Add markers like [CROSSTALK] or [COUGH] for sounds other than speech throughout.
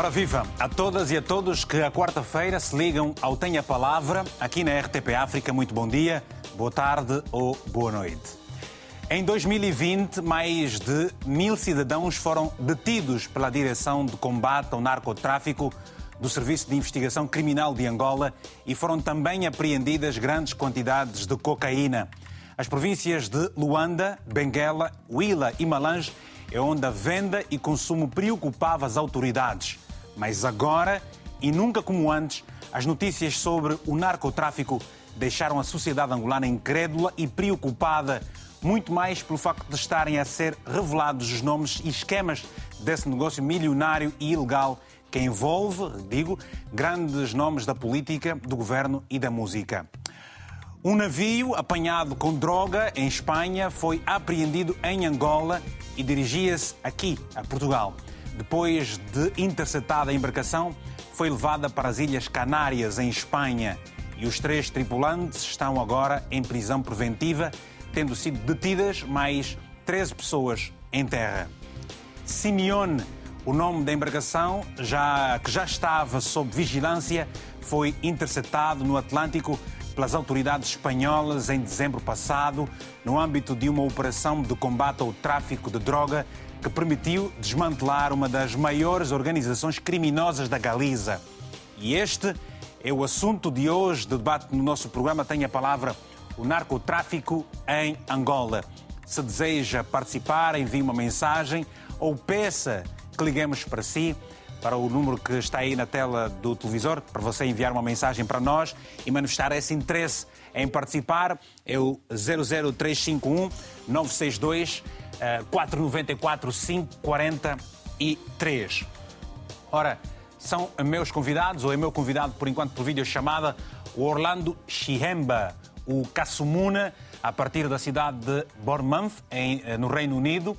Ora viva a todas e a todos que a quarta-feira se ligam ao Tenha Palavra aqui na RTP África. Muito bom dia, boa tarde ou boa noite. Em 2020, mais de mil cidadãos foram detidos pela Direção de Combate ao Narcotráfico do Serviço de Investigação Criminal de Angola e foram também apreendidas grandes quantidades de cocaína. As províncias de Luanda, Benguela, Huila e Malange é onde a venda e consumo preocupava as autoridades. Mas agora, e nunca como antes, as notícias sobre o narcotráfico deixaram a sociedade angolana incrédula e preocupada, muito mais pelo facto de estarem a ser revelados os nomes e esquemas desse negócio milionário e ilegal que envolve, digo, grandes nomes da política, do governo e da música. Um navio apanhado com droga em Espanha foi apreendido em Angola e dirigia-se aqui, a Portugal. Depois de interceptada a embarcação, foi levada para as Ilhas Canárias, em Espanha. E os três tripulantes estão agora em prisão preventiva, tendo sido detidas mais 13 pessoas em terra. Simeone, o nome da embarcação, já, que já estava sob vigilância, foi interceptado no Atlântico pelas autoridades espanholas em dezembro passado, no âmbito de uma operação de combate ao tráfico de droga que permitiu desmantelar uma das maiores organizações criminosas da Galiza. E este é o assunto de hoje de debate no nosso programa. Tem a palavra o narcotráfico em Angola. Se deseja participar, envie uma mensagem ou peça que liguemos para si para o número que está aí na tela do televisor, para você enviar uma mensagem para nós e manifestar esse interesse em participar. É o 00351 962 494 543. Ora, são meus convidados, ou é meu convidado por enquanto por videochamada, o Orlando Chihemba, o Kassumuna, a partir da cidade de Bournemouth, em, eh, no Reino Unido.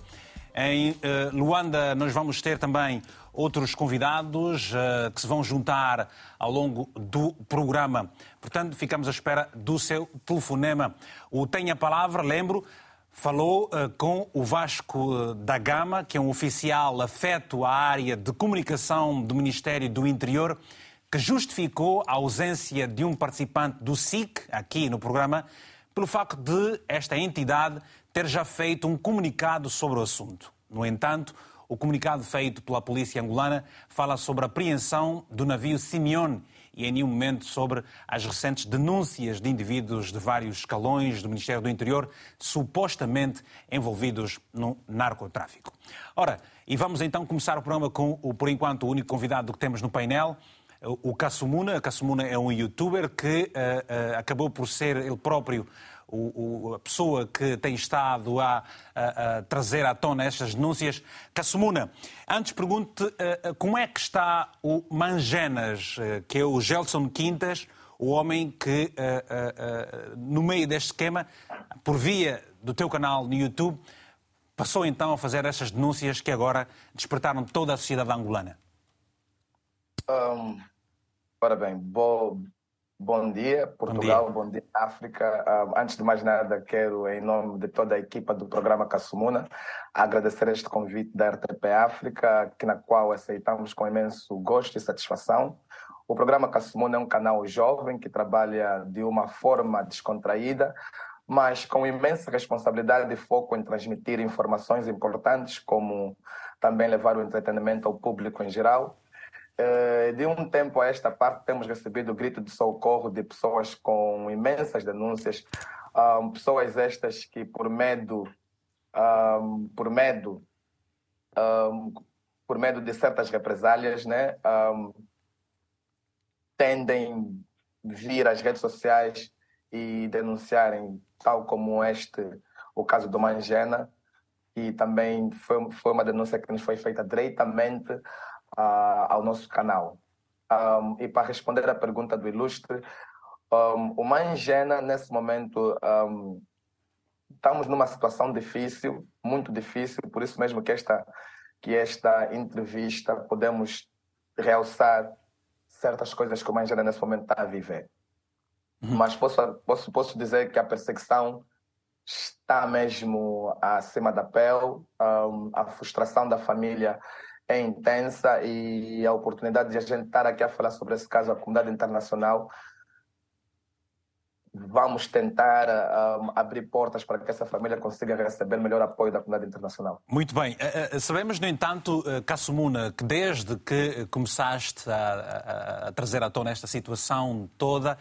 Em uh, Luanda, nós vamos ter também outros convidados que se vão juntar ao longo do programa. Portanto, ficamos à espera do seu telefonema. O Tenha Palavra, lembro, falou uh, com o Vasco da Gama, que é um oficial afeto à área de comunicação do Ministério do Interior, que justificou a ausência de um participante do SIC aqui no programa pelo facto de esta entidade ter já feito um comunicado sobre o assunto. No entanto, o comunicado feito pela polícia angolana fala sobre a apreensão do navio Simeone e em nenhum momento sobre as recentes denúncias de indivíduos de vários escalões do Ministério do Interior supostamente envolvidos no narcotráfico. Ora, e vamos então começar o programa com o, por enquanto, o único convidado que temos no painel, o Kassumuna. Kassumuna é um youtuber que uh, uh, acabou por ser ele próprio o, o, a pessoa que tem estado a, a, a, trazer à tona estas denúncias. Cassumuna, antes pergunte uh, como é que está o Mangenas, uh, que é o Gelson Quintas, o homem que, uh, no meio deste esquema, por via do teu canal no YouTube, passou então a fazer estas denúncias que agora despertaram toda a sociedade angolana. Um, ora bem, bom, Bom dia, Portugal, bom dia, bom dia África. Uh, antes de mais nada, quero, em nome de toda a equipa do programa Cassumuna, agradecer este convite da RTP África, que, na qual aceitamos com imenso gosto e satisfação. O programa Cassumuna é um canal jovem que trabalha de uma forma descontraída, mas com imensa responsabilidade e foco em transmitir informações importantes, como também levar o entretenimento ao público em geral de um tempo a esta parte, temos recebido grito de socorro de pessoas com imensas denúncias, pessoas estas que, por medo, por medo, por medo de certas represálias, né, tendem vir às redes sociais e denunciarem, tal como este, o caso do Mangena, e também foi, foi uma denúncia que nos foi feita diretamente uh, ao nosso canal. Um, e para responder à pergunta do ilustre, um, o Mangena, nesse momento, um, estamos numa situação difícil, muito difícil, por isso mesmo que esta, que esta entrevista podemos realçar certas coisas que o Mangena nesse momento está a viver. Uhum. Mas posso, posso, posso dizer que a perseguição está mesmo acima da pele, um, a frustração da família é intensa e a oportunidade de a gente estar aqui a falar sobre esse caso, a comunidade internacional, vamos tentar um, abrir portas para que essa família consiga receber melhor apoio da comunidade internacional. Muito bem. Uh, sabemos, no entanto, Kassumuna, que desde que começaste a, a, a trazer à tona esta situação toda,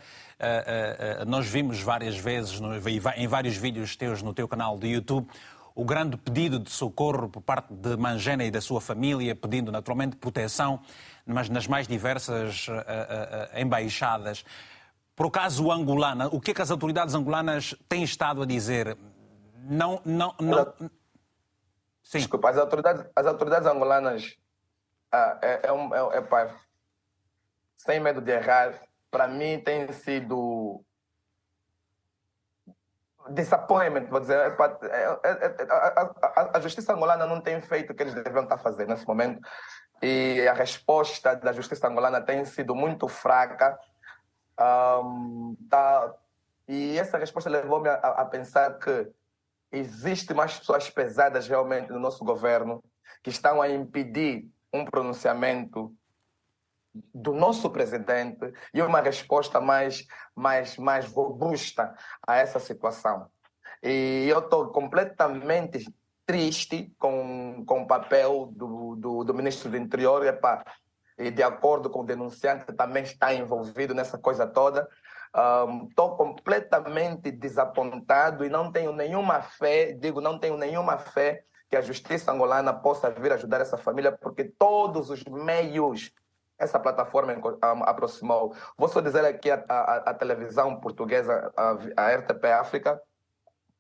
nós vimos várias vezes, no, em vários vídeos teus no teu canal do YouTube, o grande pedido de socorro por parte de Mangena e da sua família, pedindo naturalmente proteção, mas nas mais diversas uh, uh, embaixadas. Por o caso angolano, o que é que as autoridades angolanas têm estado a dizer? Não, não, não. Sim. Desculpa, as autoridades, as autoridades angolanas ah, é, é, um, é, é pá, sem medo de errar, para mim tem sido disappointment, vou dizer. É, é, é, a, justiça angolana não tem feito o que eles deveriam estar fazendo nesse momento. E a resposta da justiça angolana tem sido muito fraca. Um, tá, e essa resposta levou-me a, a pensar que existe mais pessoas pesadas realmente no nosso governo que estão a impedir um pronunciamento do nosso presidente e uma resposta mais, mais, mais robusta a essa situação. E eu estou completamente triste com, com o papel do, do, do ministro do Interior. Epa, e de acordo com o denunciante, também está envolvido nessa coisa toda. Estou um, completamente desapontado e não tenho nenhuma fé, digo, não tenho nenhuma fé que a justiça angolana possa vir ajudar essa família, porque todos os meios essa plataforma aproximou. Vou só dizer aqui a, a, a televisão portuguesa, a, a, RTP África,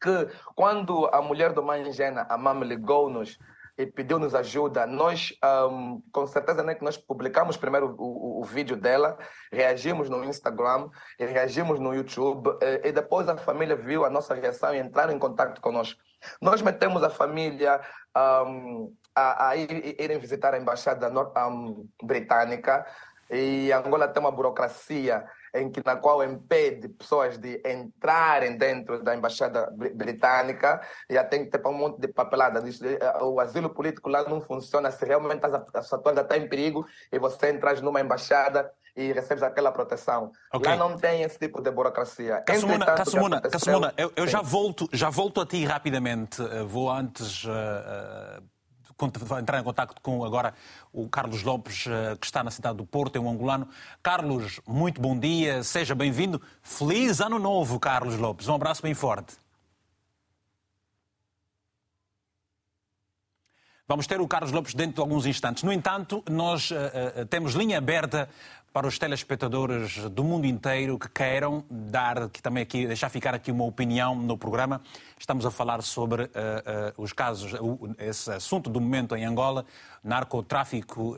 que quando a mulher do Mangena, a Mam, ligou-nos e pediu-nos ajuda, nós, um, com certeza, né, que nós publicamos primeiro o, o, o, vídeo dela, reagimos no Instagram, reagimos no YouTube, e, e depois a família viu a nossa reação e entraram em contato conosco. Nós metemos a família um, a, a ir, irem visitar a embaixada britânica e Angola tem uma burocracia em que na qual impede pessoas de entrarem dentro da embaixada britânica e já tem que ter um monte de papelada. Eh, o asilo político lá não funciona se realmente a sua coisa está em perigo e você entras numa embaixada e recebes aquela proteção. Okay. Lá não tem esse tipo de burocracia. Cassumuna, Cassumuna, Cassumuna eu, eu já, volto, já volto a ti rapidamente. Eh, vou antes... Uh, uh entrar em contato com agora o Carlos Lopes, eh, que está na cidade do Porto, é um angolano. Carlos, muito bom dia, seja bem-vindo. Feliz Ano Novo, Carlos Lopes. Um abraço bem forte. Vamos ter o Carlos Lopes dentro de alguns instantes. No entanto, nós uh, uh, temos linha aberta para os telespectadores do mundo inteiro que queiram dar que também aqui deixar ficar aqui uma opinião no programa. Estamos a falar sobre uh, uh, os casos, uh, esse assunto do momento em Angola, narcotráfico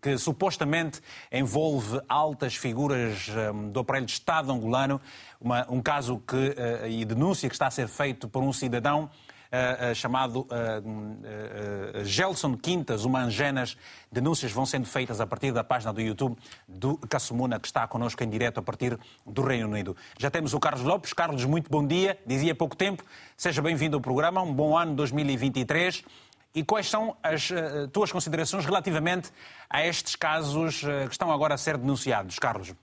que supostamente envolve altas figuras um, do aparelho de Estado angolano, uma, um caso que e denúncia que está a ser feito por um cidadão uh, chamado uh, Gelson Quintas, uma Angenas. Denúncias vão sendo feitas a partir da página do YouTube do Cassumuna, que está connosco em direto a partir do Reino Unido. Já temos o Carlos Lopes. Carlos, muito bom dia. Dizia há pouco tempo. Seja bem-vindo ao programa. Um bom ano 2023. E quais são as uh, tuas considerações relativamente a estes casos uh, que estão agora a ser denunciados, Carlos?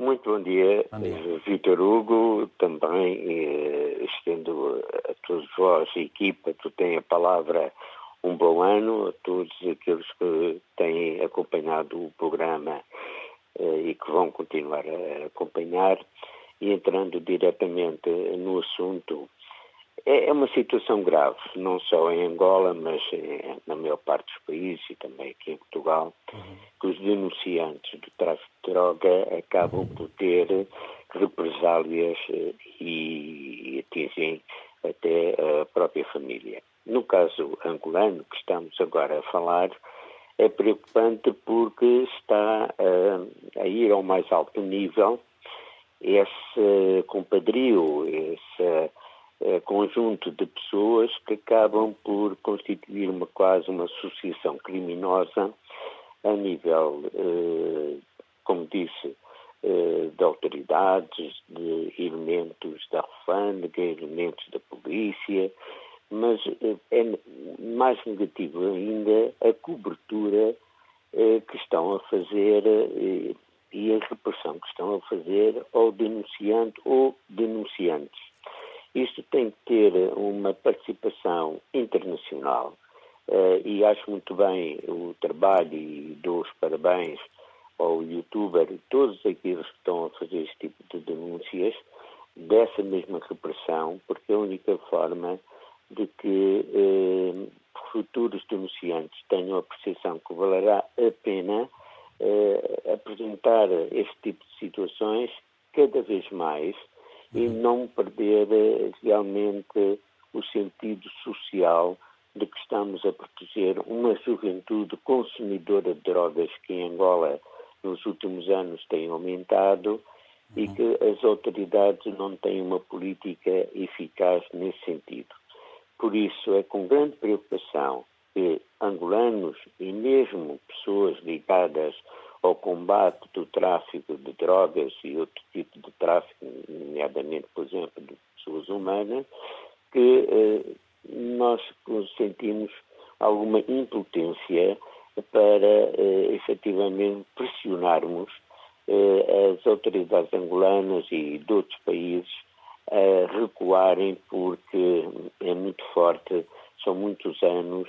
Muito bom dia, dia. Vitor Hugo, também eh, estendo a todos vós, a equipa, tu tens a palavra um bom ano a todos aqueles que têm acompanhado o programa eh, e que vão continuar a acompanhar. E entrando diretamente no assunto, é, é uma situação grave, não só em Angola, mas na maior parte dos países e também aqui em Portugal, que os denunciantes do tráfico de droga acabam por ter represálias eh, e, atingem até a própria família. No caso angolano, que estamos agora a falar, é preocupante porque está a, a ir ao mais alto nível esse compadrio, esse é, conjunto de pessoas que acabam por constituir uma quase uma associação criminosa a nível, eh, como disse, eh, de autoridades, de elementos da alfândega, elementos da polícia, mas eh, é, mais negativo ainda a cobertura eh, que estão a fazer eh, e a repressão que estão a fazer ao denunciante ou denunciantes. Isto tem que ter uma participação internacional uh, e acho muito bem o trabalho e dou os parabéns ao youtuber e todos aqueles que estão a fazer este tipo de denúncias dessa mesma repressão, porque é a única forma de que eh, futuros denunciantes tenham a percepção que valerá a pena eh, apresentar este tipo de situações cada vez mais e não perder eh, realmente o sentido social de que estamos a proteger uma juventude consumidora de drogas que em Angola nos últimos anos tem aumentado e uhum. que as autoridades não têm uma política eficaz nesse sentido. Por isso, é com grande preocupação que angolanos e mesmo pessoas ligadas ao combate do tráfico de drogas e outro tipo de tráfico, nomeadamente, por exemplo, de pessoas humanas, que eh, nós sentimos alguma impotência para eh, efetivamente pressionarmos eh, as autoridades angolanas e de outros países a recuarem porque é muito forte, são muitos anos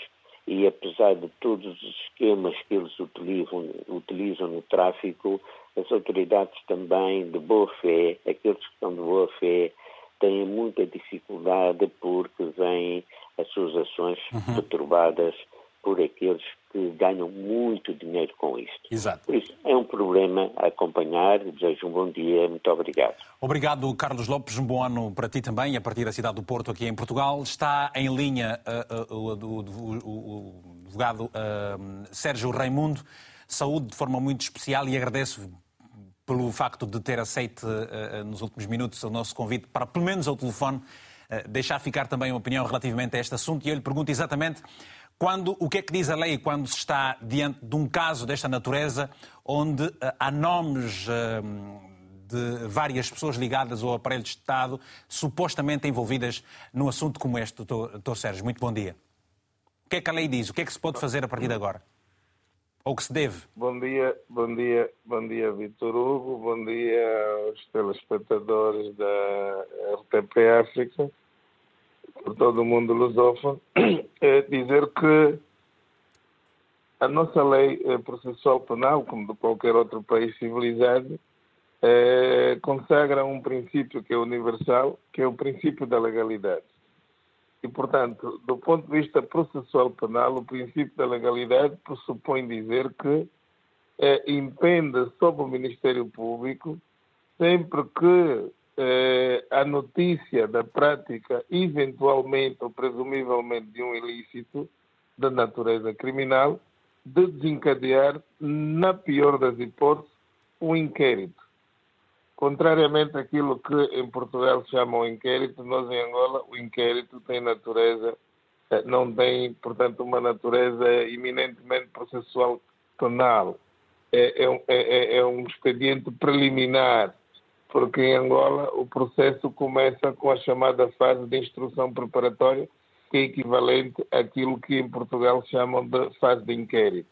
e apesar de todos os esquemas que eles utilizam, utilizam no tráfico, as autoridades também de boa fé, aqueles que estão de boa fé, têm muita dificuldade porque vêm as suas ações uhum. perturbadas por aqueles que ganham muito dinheiro com isto. Exato. Por isso, é um problema a acompanhar. Desejo um bom dia. Muito obrigado. Obrigado, Carlos Lopes. Um bom ano para ti também, a partir da cidade do Porto, aqui em Portugal. Está em linha uh, uh, o, o, advogado uh, Sérgio Raimundo. Saúde de forma muito especial e agradeço pelo facto de ter aceito nos últimos minutos o nosso convite para, pelo menos ao telefone, deixar ficar também uma opinião relativamente a este assunto. E eu lhe pergunto exatamente quando, o que é que diz a lei quando se está diante de um caso desta natureza, onde uh, há nomes uh, de várias pessoas ligadas ao aparelho de Estado, supostamente envolvidas num assunto como este, doutor, Sérgio? Muito bom dia. O que é que a lei diz? O que é que se pode fazer a partir de agora? Ou que se deve? Bom dia, bom dia, bom dia, Vitor Hugo, bom dia aos telespectadores da RTP África por todo o mundo lusófono, [CLEARS THROAT] é dizer que a nossa lei eh, processual penal, como de qualquer outro país civilizado, é, consagra um princípio que é universal, que é o princípio da legalidade. E, portanto, do ponto de vista processual penal, o princípio da legalidade pressupõe dizer que é, impende sobre o Ministério Público, sempre que eh, a notícia da prática, eventualmente ou presumivelmente, de um ilícito de natureza criminal, de desencadear, na pior das hipóteses, um inquérito. Contrariamente àquilo que em Portugal se chama o inquérito, nós em Angola o inquérito tem natureza, eh, não tem, portanto, uma natureza eminentemente processual penal. É, é, é, é um expediente preliminar porque em Angola o processo começa com a chamada fase de instrução preparatória, que é equivalente àquilo que em Portugal chamam de fase de inquérito.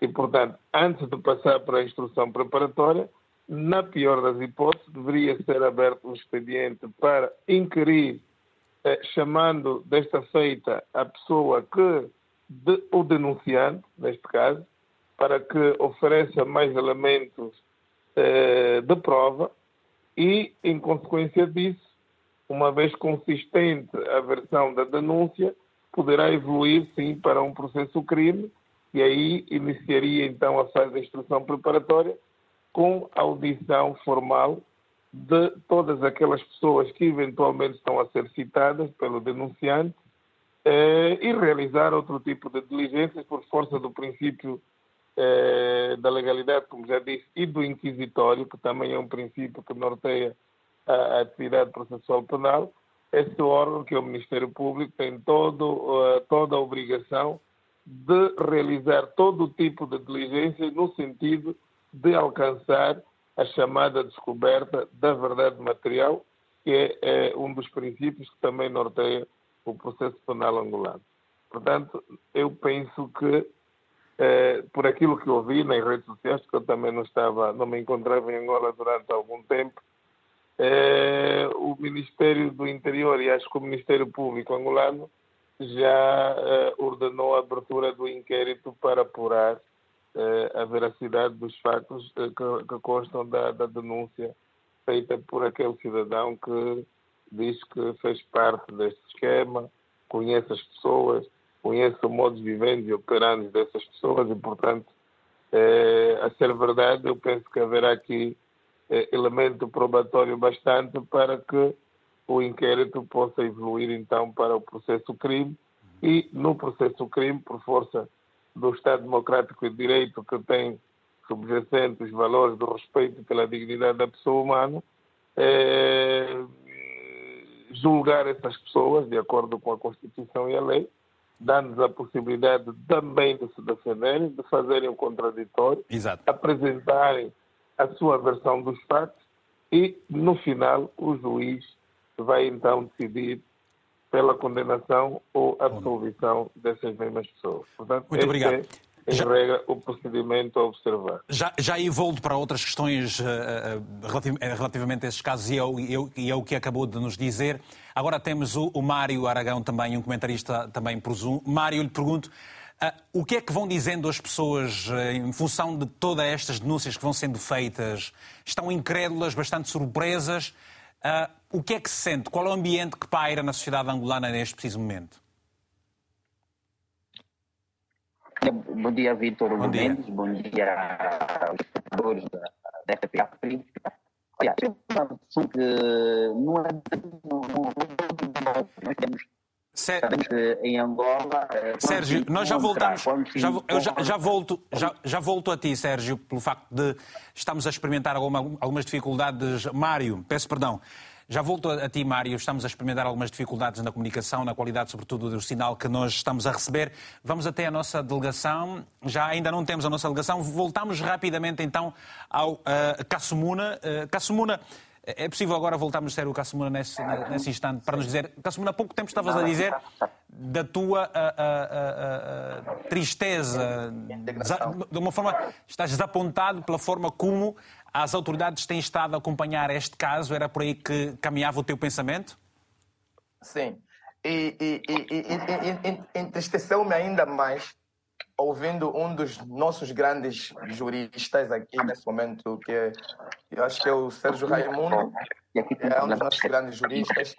E, portanto, antes de passar para a instrução preparatória, na pior das hipóteses, deveria ser aberto um expediente para inquirir, eh, chamando desta feita a pessoa que, de, o denunciante, neste caso, para que ofereça mais elementos eh, de prova e, em consequência disso, uma vez consistente a versão da denúncia, poderá evoluir, sim, para um processo crime e aí iniciaria então a fase de instrução preparatória com audição formal de todas aquelas pessoas que eventualmente estão a ser citadas pelo denunciante eh, e realizar outro tipo de diligências por força do princípio eh, da legalidade, como já disse, e do inquisitório, que também é um princípio que norteia a, atividade processual penal, esse órgão, que é o Ministério Público, tem todo, uh, toda a obrigação de realizar todo o tipo de diligências no sentido de alcançar a chamada descoberta da verdade material, que é, é um dos princípios que também norteia o processo penal angolano. Portanto, eu penso que, eh, por aquilo que ouvi nas redes sociais, que eu também não estava, não me encontrava em Angola durante algum tempo, eh, o Ministério do Interior e acho que o Ministério Público angolano já eh, ordenou a abertura do inquérito para apurar a veracidade dos fatos que, que, constam da, da denúncia feita por aquele cidadão que diz que fez parte deste esquema, conhece as pessoas, conhece o modo de vivendo e operando dessas pessoas e, portanto, eh, a ser verdade, eu penso que haverá aqui eh, elemento probatório bastante para que o inquérito possa evoluir então para o processo crime e no processo crime, por força do Estado Democrático de Direito que tem subjacente os valores do respeito pela dignidade da pessoa humana, eh, julgar essas pessoas de acordo com a Constituição e a lei, dando-nos a possibilidade também de se defenderem, de fazerem o contraditório, Exato. apresentarem a sua versão dos fatos e, no final, o juiz vai então decidir pela condenação ou absolvição dessas mesmas pessoas. Portanto, Muito obrigado. É em já, regra, o procedimento a observar. Já, já volto para outras questões uh, relativamente a esses casos e eu, eu, e eu que acabou de nos dizer. Agora temos o, o Mário Aragão também, um comentarista também por Zoom. Mário, lhe pergunto, uh, o que é que vão dizendo as pessoas em função de todas estas denúncias que vão sendo feitas? Estão incrédulas, bastante surpresas? o que é que se sente? Qual é o ambiente que paira na sociedade angolana neste preciso momento? Bom dia, Vitor Mendes. Bom dia aos espectadores da, da RTP África. Olha, é que não é. Nós temos Sabemos que em Angola. Eh, Sérgio, nós já voltamos. Já, eu já, já, volto, já, já volto a ti, Sérgio, pelo facto de estamos a experimentar alguma, algumas dificuldades. Mário, peço perdão. Já volto a ti, Mário. Estamos a experimentar algumas dificuldades na comunicação, na qualidade, sobretudo, do sinal que nós estamos a receber. Vamos até a nossa delegação. Já ainda não temos a nossa delegação. Voltamos rapidamente, então, ao uh, Cassumuna. Uh, Cassumuna, é possível agora voltarmos a ser o Cassumuna nesse, nesse instante para nos dizer. Cassumuna, há pouco tempo estavas a dizer da tua uh, uh, uh, tristeza, de uma forma. Estás desapontado pela forma como as autoridades têm estado a acompanhar este caso? Era por aí que caminhava o teu pensamento? Sim. E, e, e, e entristeceu-me ainda mais ouvindo um dos nossos grandes juristas aqui nesse momento, que eu acho que é o Sérgio Raimundo, é um dos nossos grandes juristas,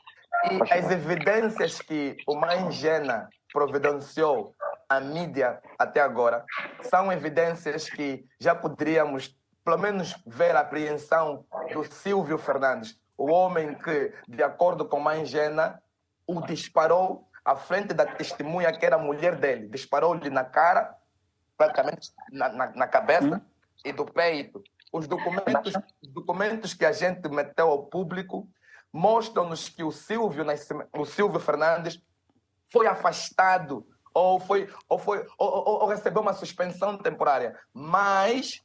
e as evidências que o Mangena providenciou à mídia até agora são evidências que já poderíamos pelo menos ver a apreensão do Silvio Fernandes, o homem que, de acordo com a Mangena, o disparou à frente da testemunha que era a mulher dele. Disparou-lhe na cara, praticamente na, na, na cabeça e do peito. Os documentos, os documentos que a gente meteu ao público mostram-nos que o Silvio, o Silvio Fernandes foi afastado ou, foi, ou, foi, ou, ou, ou recebeu uma suspensão temporária. Mas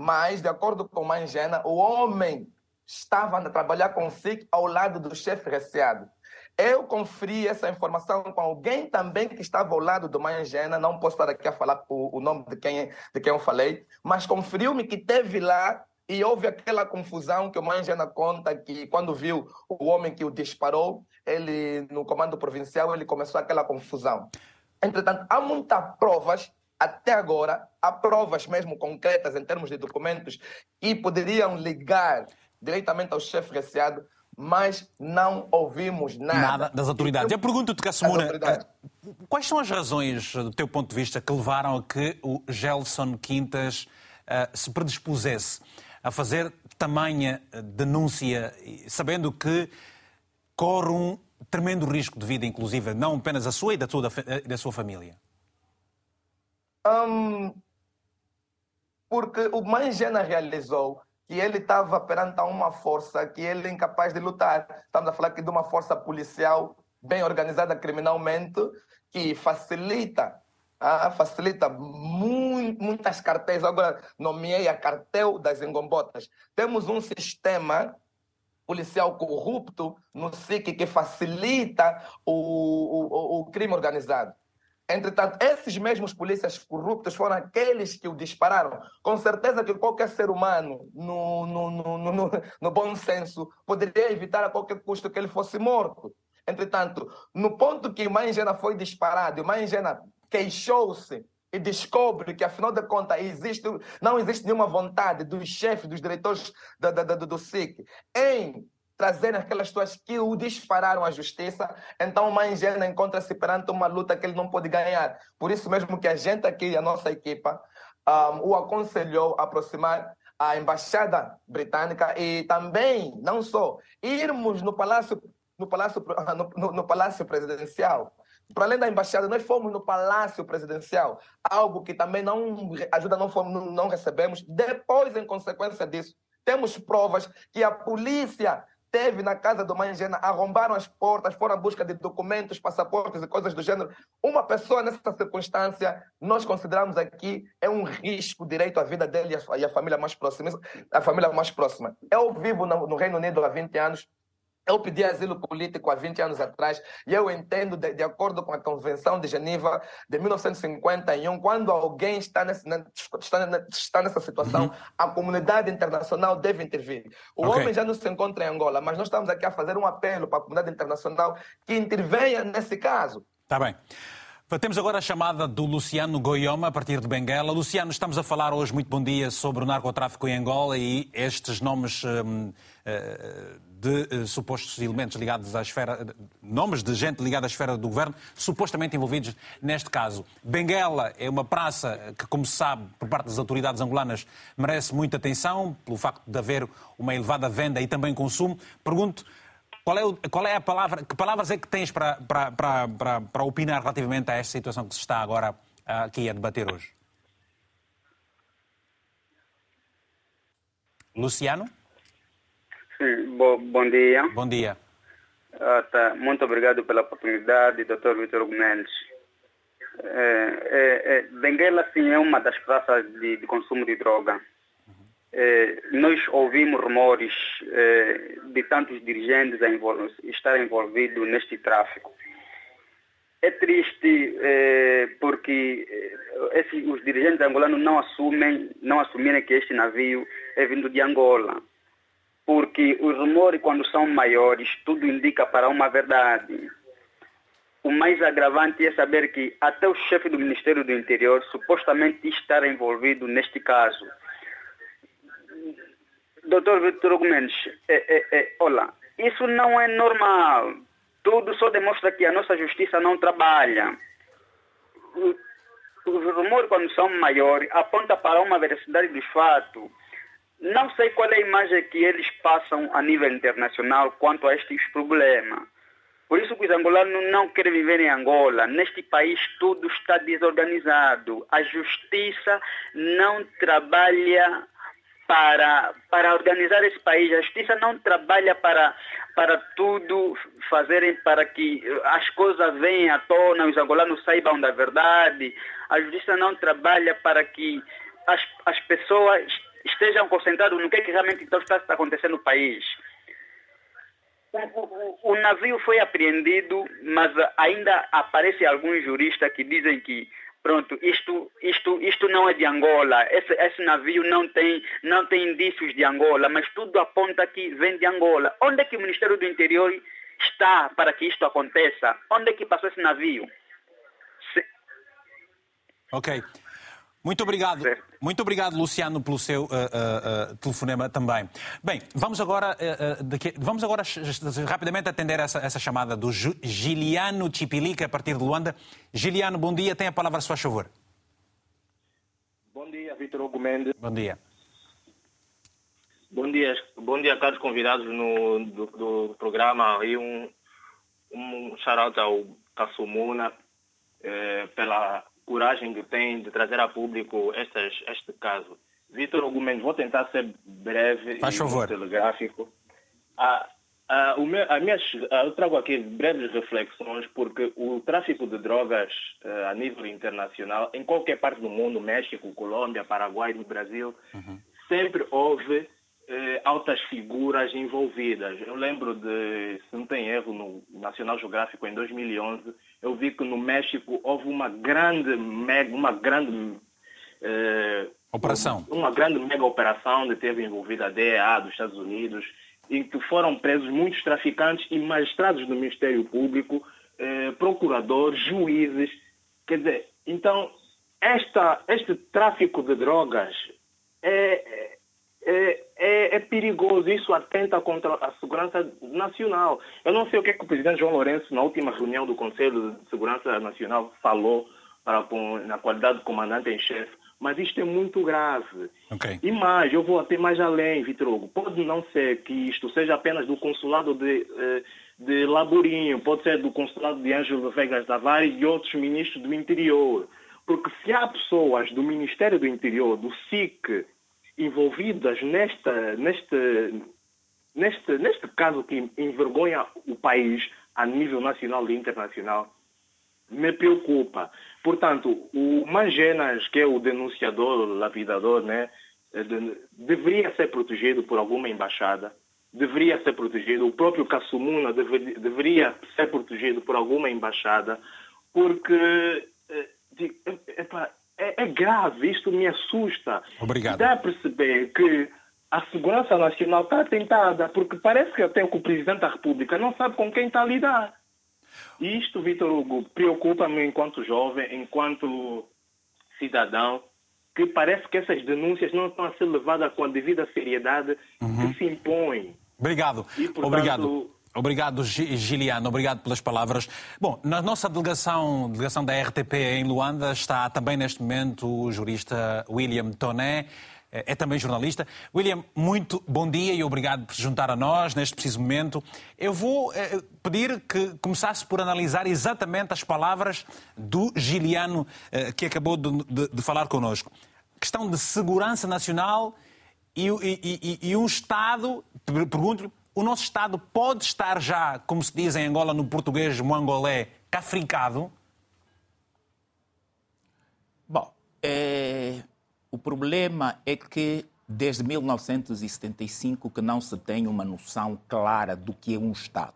mas, de acordo com Mangena, o homem estava a trabalhar consigo ao lado do chefe receado. Eu conferi essa informação com alguém também que estava ao lado do Mangena, não posso estar aqui a falar o, o nome de quem, de quem eu falei, mas conferiu-me que teve lá e houve aquela confusão que o Mangena conta que quando viu o homem que o disparou, ele no comando provincial, ele começou aquela confusão. Entretanto, há muitas provas até agora, há provas mesmo concretas em termos de documentos que poderiam ligar diretamente ao chefe receado, mas não ouvimos nada. Nada das autoridades. Eu pergunto-te, Cassimuna, eh, quais são as razões, do teu ponto de vista, que levaram a que o Gelson Quintas uh, se predispusesse a fazer tamanha eh, denúncia, sabendo que corre um tremendo risco de vida, inclusive, não apenas a sua e da, sua, da sua família? Um, porque o Mangena realizou que ele estava perante uma força que ele é incapaz de lutar. Estamos a falar aqui de uma força policial bem organizada criminalmente que facilita ah, facilita muitas cartéis. Agora nomeei a cartel das engombotas. Temos um sistema policial corrupto no SIC que facilita o, o, o crime organizado. Entretanto, esses mesmos polícias corruptos foram aqueles que o dispararam. Com certeza que qualquer ser humano, no, no, no, no, bom senso, poderia evitar a qualquer custo que ele fosse morto. Entretanto, no ponto que Mangena foi disparado, Mangena queixou-se e descobre que, afinal de contas, existe, não existe nenhuma vontade dos chefes, dos diretores do, do, do, do SIC em trazerem aquelas pessoas que o dispararam à justiça, então o Mangena encontra-se perante uma luta que ele não pode ganhar. Por isso mesmo que a gente aqui, a nossa equipa, um, o aconselhou a aproximar a embaixada britânica e também, não só, irmos no palácio no palácio no, no, no palácio presidencial para além da embaixada, nós fomos no Palácio Presidencial, algo que também não ajuda, não, fomos, não recebemos. Depois, em consequência disso, temos provas que a polícia teve na casa do Mangena, arrombaram as portas, foram à busca de documentos, passaportes e coisas do gênero. Uma pessoa nessa circunstância, nós consideramos aqui, é um risco direito à vida dele e à família mais próxima. A família mais próxima. Eu vivo no Reino Unido há 20 anos, eu pedi asilo político há 20 anos atrás e eu entendo, de, de, acordo com a Convenção de Geneva de 1951, quando alguém está, nesse, está, está nessa situação, uhum. a comunidade internacional deve intervir. O okay. homem já não se encontra em Angola, mas nós estamos aqui a fazer um apelo para a comunidade internacional que intervenha nesse caso. Está bem. Temos agora a chamada do Luciano Goioma, a partir de Benguela. Luciano, estamos a falar hoje, muito bom dia, sobre o narcotráfico em Angola e estes nomes hum, uh, de uh, supostos elementos ligados à esfera, nomes de gente ligada à esfera do governo, supostamente envolvidos neste caso. Benguela é uma praça que, como se sabe, por parte das autoridades angolanas, merece muita atenção, pelo facto de haver uma elevada venda e também consumo. Pergunto. Qual é, qual é a palavra, que palavras é que tens para, para, para, para, opinar relativamente a esta situação que se está agora aqui a debater hoje? Luciano? Sim, bo, bom dia. Bom dia. Ah, tá. Muito obrigado pela oportunidade, Dr. Vitor Mendes. É, é, é, Benguela, sim, é uma das praças de, de consumo de droga. É, nós ouvimos rumores é, de tantos dirigentes envol estar envolvidos neste tráfico. É triste é, porque é, esse, os dirigentes angolanos não assumem, não assumirem que este navio é vindo de Angola porque os rumores, quando são maiores, tudo indica para uma verdade. O mais agravante é saber que até o chefe do Ministério do Interior supostamente está envolvido neste caso. Doutor Vitor Gomes, é, é, é, olha, isso não é normal. Tudo só demonstra que a nossa justiça não trabalha. Os rumores, quando são maiores, apontam para uma veracidade dos fatos. Não sei qual é a imagem que eles passam a nível internacional quanto a estes problemas. Por isso que os angolanos não querem viver em Angola. Neste país tudo está desorganizado. A justiça não trabalha para, para organizar esse país. A justiça não trabalha para, para tudo fazerem para que as coisas venham à tona, os angolanos saibam da verdade. A justiça não trabalha para que as, as pessoas estejam concentrados no que, é que realmente então está acontecendo no país. O, o, o, navio foi apreendido, mas ainda aparecem alguns juristas que dizem que pronto, isto, isto, isto não é de Angola, esse, esse navio não tem, não tem indícios de Angola, mas tudo aponta que vem de Angola. Onde é que o Ministério do Interior está para que isto aconteça? Onde é que passou esse navio? Se... Ok. Muito obrigado. Muito obrigado, Luciano, pelo seu uh, uh, uh, telefonema também. Bem, vamos agora, daqui, vamos agora rapidamente atender essa, essa chamada do Giliano Chipilica, a partir de Luanda. Giliano, bom dia. Tem a palavra, a sua favor. Bom dia, Vitor Hugo Mendes. Bom dia. Bom dia, bom dia a todos os convidados no, do, do programa. E um, um shout ao Kassumuna eh, pela coragem que tem de trazer a público estas, este caso. Vitor Argumentos, vou tentar ser breve Faz e favor. telegráfico. Ah, ah, meu, a minhas, ah, eu trago aqui breves reflexões porque o tráfico de drogas ah, a nível internacional, em qualquer parte do mundo, México, Colômbia, Paraguai, no Brasil, uhum. sempre houve eh, altas figuras envolvidas. Eu lembro de, se não tem erro, no National Geográfico em 2011, eu vi que no México houve uma grande, mega, uma grande eh, operação, uma grande mega operação que teve envolvida a DEA dos Estados Unidos, em que foram presos muitos traficantes e magistrados do Ministério Público, eh, procuradores, juízes. Quer dizer, então esta, este tráfico de drogas é, é, é, é, perigoso, isso atenta contra a segurança nacional. Eu não sei o que, é que o presidente João Lourenço, na última reunião do Conselho de Segurança Nacional, falou para, na qualidade de comandante em chefe, mas isto é muito grave. Okay. E mais, eu vou até mais além, Vitor Hugo. Pode não ser que isto seja apenas do consulado de, eh, de Laborinho, pode ser do consulado de Ângelo Vegas Tavares e outros ministros do interior. Porque se há pessoas do Ministério do Interior, do SIC, envolvidas nesta, neste, neste, neste caso que envergonha o país a nível nacional e internacional, me preocupa. Portanto, o Mangenas, que é o denunciador, lapidador, né, deveria ser protegido por alguma embaixada, deveria ser protegido, o próprio Kassumuna deveria ser protegido por alguma embaixada, porque eh, epa, é, é grave, isto me assusta. Obrigado. Dá a perceber que a segurança nacional está tentada, porque parece que até o Presidente da República não sabe com quem está a lidar. E isto, Vitor Hugo, preocupa-me enquanto jovem, enquanto cidadão, que parece que essas denúncias não estão a ser levadas com a devida seriedade uhum. que se impõe. Obrigado. E, portanto, Obrigado. Obrigado, Giliano. Obrigado pelas palavras. Bom, na nossa delegação, delegação da RTP em Luanda, está também neste momento o jurista William Toné. É também jornalista. William, muito bom dia e obrigado por se juntar a nós neste preciso momento. Eu vou eh, pedir que começasse por analisar exatamente as palavras do Giliano eh, que acabou de, de, de falar connosco. Questão de segurança nacional e, e, e, e um Estado, pergunto-lhe, o nosso Estado pode estar já, como se diz em Angola no português mongolé, cafricado? Bom, é... o problema é que desde 1975 que não se tem uma noção clara do que é um Estado.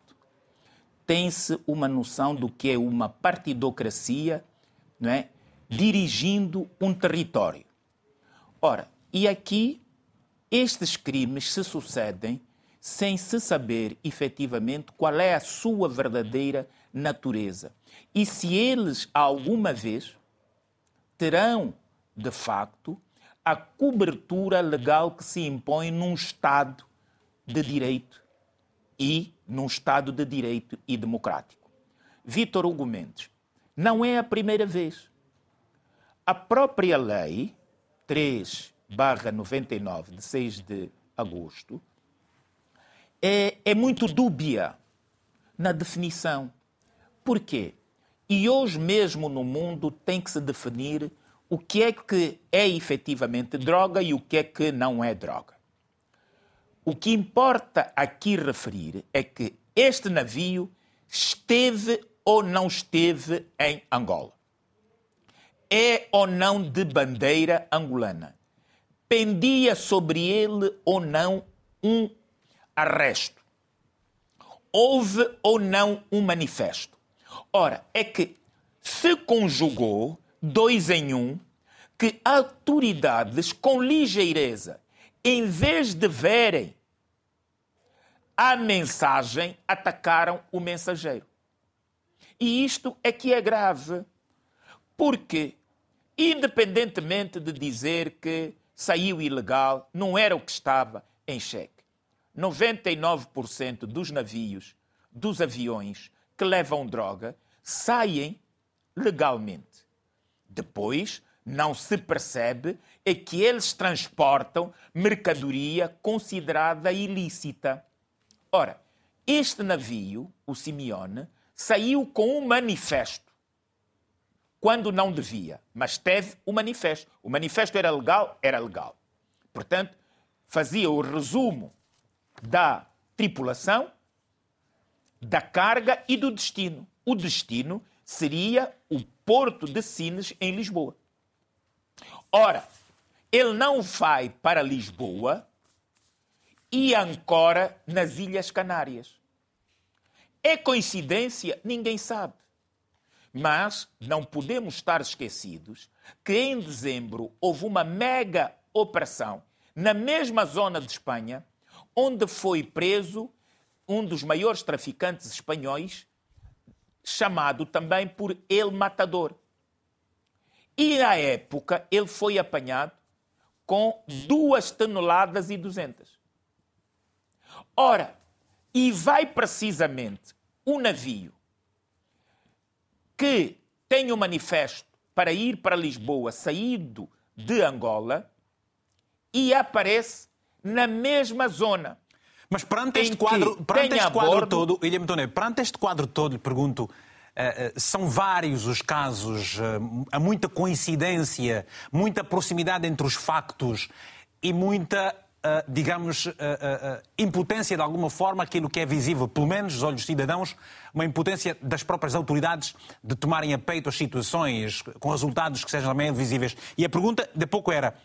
Tem-se uma noção do que é uma partidocracia não é? dirigindo um território. Ora, e aqui estes crimes se sucedem sem se saber efetivamente qual é a sua verdadeira natureza. E se eles alguma vez terão, de facto, a cobertura legal que se impõe num Estado de direito e num Estado de direito e democrático. Vítor Hugo Mendes, não é a primeira vez. A própria lei 3/99 de 6 de agosto é, é muito dúbia na definição. Por quê? E hoje mesmo no mundo tem que se definir o que é que é efetivamente droga e o que é que não é droga. O que importa aqui referir é que este navio esteve ou não esteve em Angola. É ou não de bandeira angolana. Pendia sobre ele ou não um arresto. Houve ou não um manifesto? Ora, é que se conjugou dois em um que autoridades com ligeireza, em vez de verem a mensagem, atacaram o mensageiro. E isto é que é grave, porque, independentemente de dizer que saiu ilegal, não era o que estava em xeque. 99% dos navios, dos aviões que levam droga, saem legalmente. Depois, não se percebe é que eles transportam mercadoria considerada ilícita. Ora, este navio, o Simeone, saiu com um manifesto. Quando não devia, mas teve o manifesto. O manifesto era legal? Era legal. Portanto, fazia o resumo da tripulação, da carga e do destino. O destino seria o Porto de Sines, em Lisboa. Ora, ele não vai para Lisboa e Ancora, nas Ilhas Canárias. É coincidência? Ninguém sabe. Mas não podemos estar esquecidos que em dezembro houve uma mega operação na mesma zona de Espanha, onde foi preso um dos maiores traficantes espanhóis, chamado também por El Matador. E na época ele foi apanhado com duas toneladas e duzentas. Ora, e vai precisamente um navio que tem o um manifesto para ir para Lisboa, saído de Angola, e aparece na mesma zona. Mas perante este quadro, perante este quadro bordo... todo, William Toné, perante este quadro todo, lhe pergunto, Uh, são vários os casos, uh, há muita coincidência, muita proximidade entre os factos e muita, digamos, impotência de alguma forma, aquilo que é visível, pelo menos aos olhos dos cidadãos, uma impotência das próprias autoridades de tomarem a peito as situações com resultados que sejam também visíveis. E a pergunta de pouco era: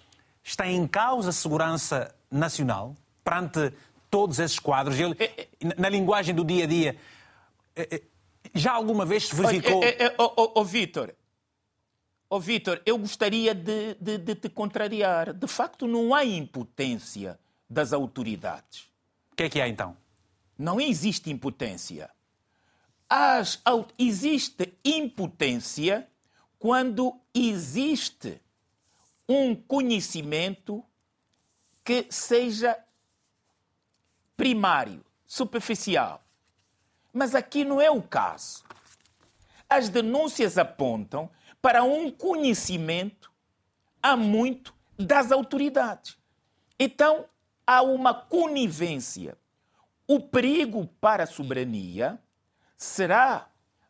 está em causa a segurança nacional perante todos esses quadros? Eu, na linguagem do dia a dia já alguma vez se verificou. É, é, oh, oh, Vitor, oh, Vitor, eu gostaria de, de, de te contrariar. De facto, não há impotência das autoridades. O que é que há então? Não existe impotência. As, existe impotência quando existe um conhecimento que seja primário, superficial. Mas aqui não é o caso. As denúncias apontam para um conhecimento há muito das autoridades. Então, há uma conivência. O perigo para a soberania será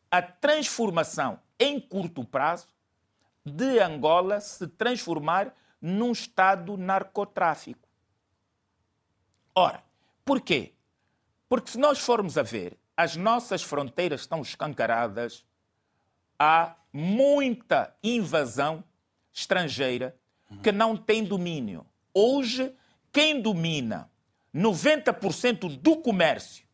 a transformação em curto prazo de Angola se transformar num Estado narcotráfico. Ora, por quê? Porque se nós formos a ver, as nossas fronteiras estão escancaradas, há muita invasão estrangeira que não tem domínio. Hoje, quem domina 90% do comércio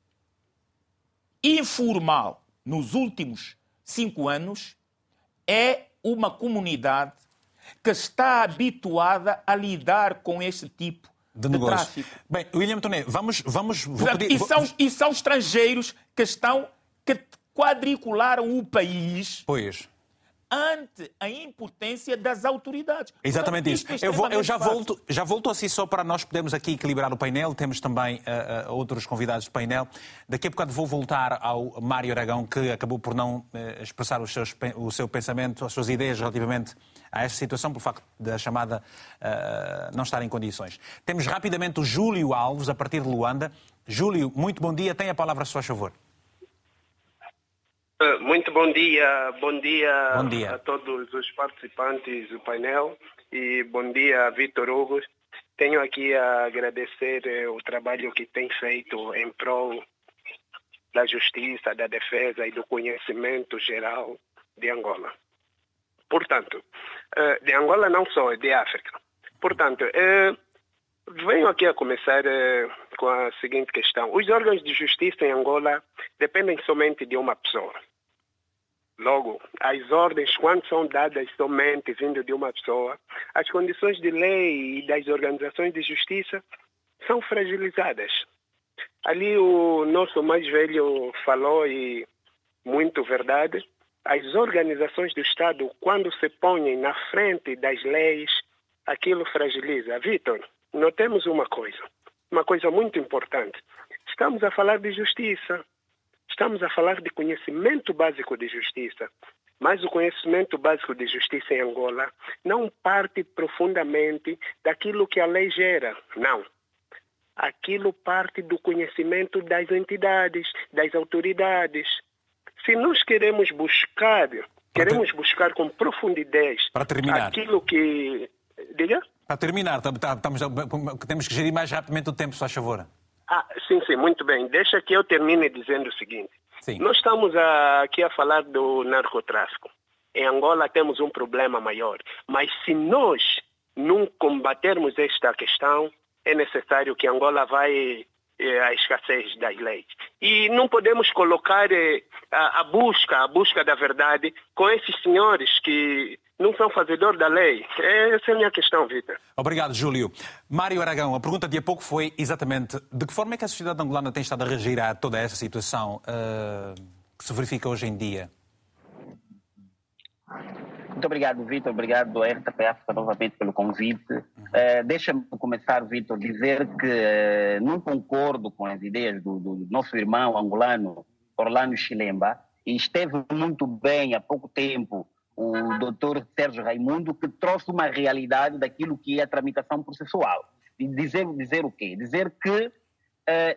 informal nos últimos cinco anos é uma comunidade que está habituada a lidar com este tipo de, de tráfico. Bem, William Toné, vamos... vamos pedir... e, são, e são estrangeiros que estão... que quadricularam o país... Pois ante a impotência das autoridades. Exatamente isso. É eu, vou, eu, já, volto, já volto assim só para nós podermos aqui equilibrar o painel. Temos também uh, uh, outros convidados do painel. Daqui a bocado vou voltar ao Mário Aragão, que acabou por não uh, expressar seus, o seu pensamento, as suas ideias relativamente a esta situação, por facto da chamada não estar em condições. Temos rapidamente o Júlio Alves, a partir de Luanda. Júlio, muito bom dia. Tem a palavra a seu favor. Eh, muito bom dia, bom dia, bom dia, a todos os participantes do painel e bom dia, Vitor Hugo. Tenho aqui a agradecer eh, o trabalho que tem feito em prol da justiça, da defesa e do conhecimento geral de Angola. Portanto, eh, de Angola não só, de África. Portanto, venho aqui a começar com a seguinte questão. Os órgãos de justiça em Angola dependem somente de uma pessoa. Logo, as ordens, quando são dadas somente vindo de uma pessoa, as condições de lei e das organizações de justiça são fragilizadas. Ali o nosso mais velho falou, e muito verdade, as organizações do Estado, quando se põem na frente das leis, aquilo fragiliza. Vitor, notemos uma coisa uma coisa muito importante. Estamos a falar de justiça. Estamos a falar de conhecimento básico de justiça. Mas o conhecimento básico de justiça em Angola não parte profundamente daquilo que a lei gera. Não. Aquilo parte do conhecimento das entidades, das autoridades. Se nós queremos buscar, queremos buscar com profundidade aquilo que. Diga? Para terminar, estamos, temos que gerir mais rapidamente o tempo, se faz favor. Ah, sim, sim, muito bem. Deixa que eu termine dizendo o seguinte. Sim. Nós estamos aqui a falar do narcotráfico. Em Angola temos um problema maior. Mas se nós não combatermos esta questão, é necessário que Angola vai a escassez das leis. E não podemos colocar eh, a, busca, a busca da verdade com esses senhores que não são fazedores da lei. Essa é a minha questão, Vitor. Obrigado, Júlio. Mário Aragão, a pergunta de há pouco foi exatamente de que forma é que a sociedade angolana tem estado a reagir a toda essa situação uh, que se verifica hoje em dia? Muito obrigado, Vitor. Obrigado, RTP África, novamente pelo convite. Uhum. Uh, Deixa-me começar, Vitor, dizer que uh, não concordo com as ideias do, do, nosso irmão angolano, Orlando Chilemba, e esteve muito bem há pouco tempo o doutor Sérgio Raimundo, que trouxe uma realidade daquilo que é a tramitação processual. E dizer, dizer o quê? Dizer que uh,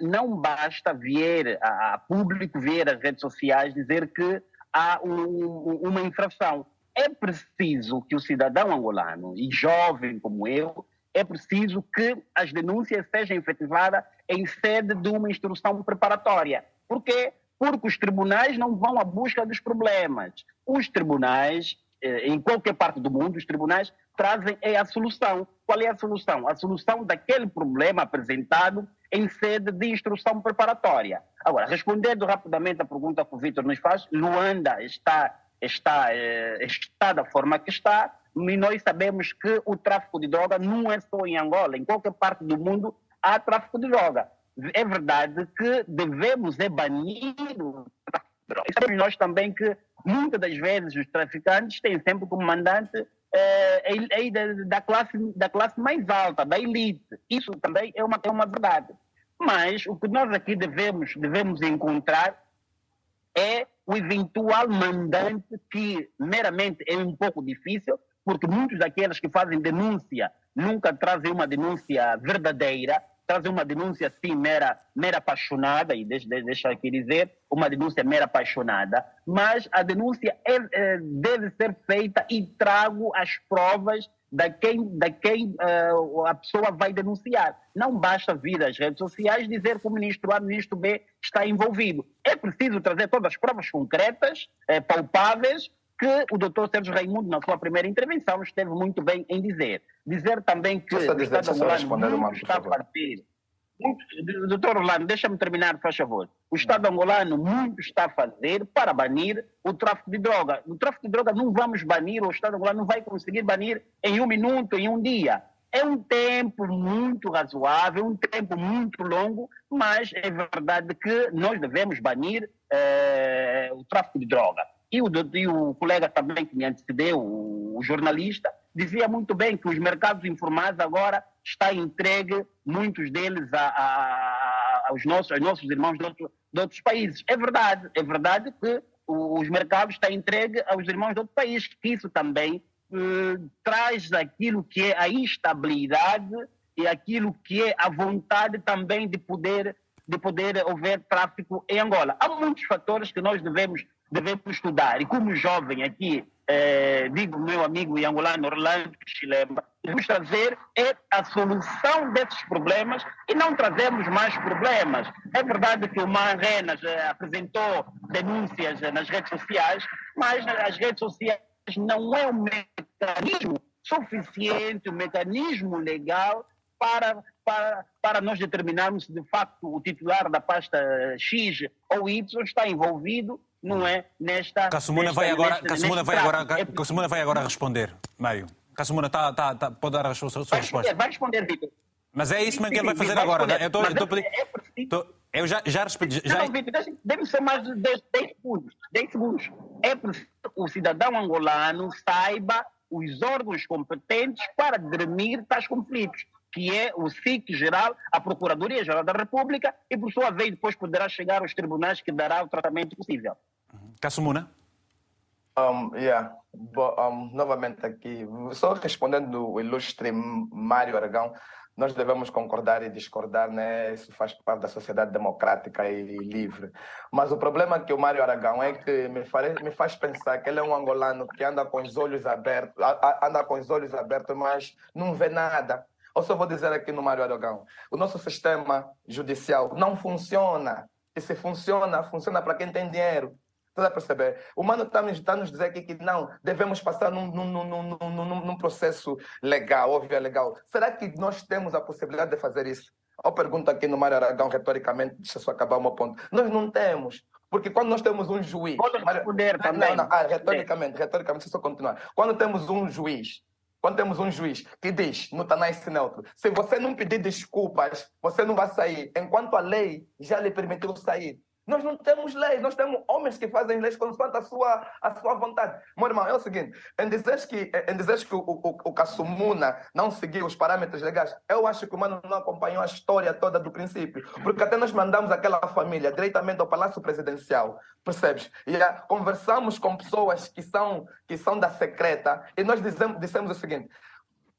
não basta ver a, a público, ver as redes sociais, dizer que há um, uma infração é preciso que o cidadão angolano, e jovem como eu, é preciso que as denúncias sejam efetivadas em sede de uma instrução preparatória. Por quê? Porque os tribunais não vão à busca dos problemas. Os tribunais, eh, em qualquer parte do mundo, os tribunais trazem é a solução. Qual é a solução? A solução daquele problema apresentado em sede de instrução preparatória. Agora, respondendo rapidamente à pergunta que o Vitor nos faz, Luanda está está, eh, está da forma que está, e nós sabemos que o tráfico de droga não é só em Angola, em qualquer parte do mundo há tráfico de droga. É verdade que devemos é banir o tráfico de droga. E sabemos nós também que muitas das vezes os traficantes têm sempre como mandante é, da, classe, da classe mais alta, da elite. Isso também é uma, é uma verdade. Mas o que nós aqui devemos, devemos encontrar é o eventual mandante, que meramente é um pouco difícil, porque muitos daqueles que fazem denúncia nunca trazem uma denúncia verdadeira, trazem uma denúncia, sim, mera, mera apaixonada, e deixa, deixa aqui dizer, uma denúncia mera apaixonada, mas a denúncia é, é, deve ser feita e trago as provas da quem, da quem uh, a pessoa vai denunciar. Não basta vir às redes sociais dizer que o ministro A, o ministro B está envolvido. É preciso trazer todas as provas concretas, eh, palpáveis, que o doutor Sérgio Raimundo, na sua primeira intervenção, esteve muito bem em dizer. Dizer também que o Estado angolano está a partir Doutor Orlando, deixa-me terminar, faz favor. O Estado angolano muito está a fazer para banir o tráfico de droga. O tráfico de droga não vamos banir, o Estado angolano não vai conseguir banir em um minuto, em um dia. É um tempo muito razoável, um tempo muito longo, mas é verdade que nós devemos banir eh, o tráfico de droga. E o, e o colega também que me antecedeu, o, o jornalista, dizia muito bem que os mercados informais agora está entregue, muitos deles, a, a, aos, nossos, aos nossos irmãos de, outro, de, outros países. É verdade, é verdade que os mercados estão entregues aos irmãos de outro país, que isso também eh, traz aquilo que é a instabilidade e aquilo que é a vontade também de poder de poder haver tráfico em Angola. Há muitos fatores que nós devemos devemos estudar. E como jovem aqui, eh, digo meu amigo angolano Orlando Chilema, devemos trazer é a solução desses problemas e não trazemos mais problemas. É verdade que o Manrenas eh, apresentou denúncias eh, nas redes sociais, mas as redes sociais não é um mecanismo suficiente, um mecanismo legal para, para, para nós determinarmos se de facto o titular da pasta X ou Y está envolvido não é nesta. Cassumuna vai agora, Cassumuna vai agora, Cassumuna vai agora responder, Mário. Cassumuna tá, tá, tá, pode dar a sua, sua vai resposta. vai responder, Vitor. Mas é isso mesmo que ele vai fazer vai agora. Né? Eu, tô, tô, é, é tô, eu já, já respondi. Já... Não, Vitor, deve ser mais de 10, 10 segundos. 10 segundos. É preciso que o cidadão angolano saiba os órgãos competentes para dirimir tais conflitos que é o SIC geral, a Procuradoria-Geral da República, e por sua vez depois poderá chegar aos tribunais que dará o tratamento possível. Cassumuna? Um, yeah. um, novamente aqui, só respondendo o ilustre Mário Aragão, nós devemos concordar e discordar, né? Isso faz parte da sociedade democrática e livre. Mas o problema que o Mário Aragão é que me, faz, me faz pensar que ele é um angolano que anda com os olhos abertos, anda com os olhos abertos, mas não vê nada. Ou só vou dizer aqui no Mário Aragão, o nosso sistema judicial não funciona. E se funciona, funciona para quem tem dinheiro. Está a perceber? O mano está nos, tá nos dizer aqui que não, devemos passar num, num, num, num, num processo legal, óbvio, legal. Será que nós temos a possibilidade de fazer isso? Eu pergunto aqui no Mário Aragão, retoricamente, deixa só acabar uma ponta. Nós não temos. Porque quando nós temos um juiz. Pode responder também. Não, não, ah, retoricamente, retoricamente, deixa eu só continuar. Quando temos um juiz quando temos um juiz que diz no Tanais Neutro, se você não pedir desculpas, você não vai sair, enquanto a lei já lhe permitiu sair. Nós não temos leis, nós temos homens que fazem leis consoante a sua, a sua vontade. Meu irmão, é o seguinte: em dizer que, em dizer que o, o, o Kassumuna não seguiu os parâmetros legais, eu acho que o mano não acompanhou a história toda do princípio. Porque até nós mandamos aquela família diretamente ao Palácio Presidencial, percebes? E já conversamos com pessoas que são, que são da secreta e nós dizemos, dissemos o seguinte: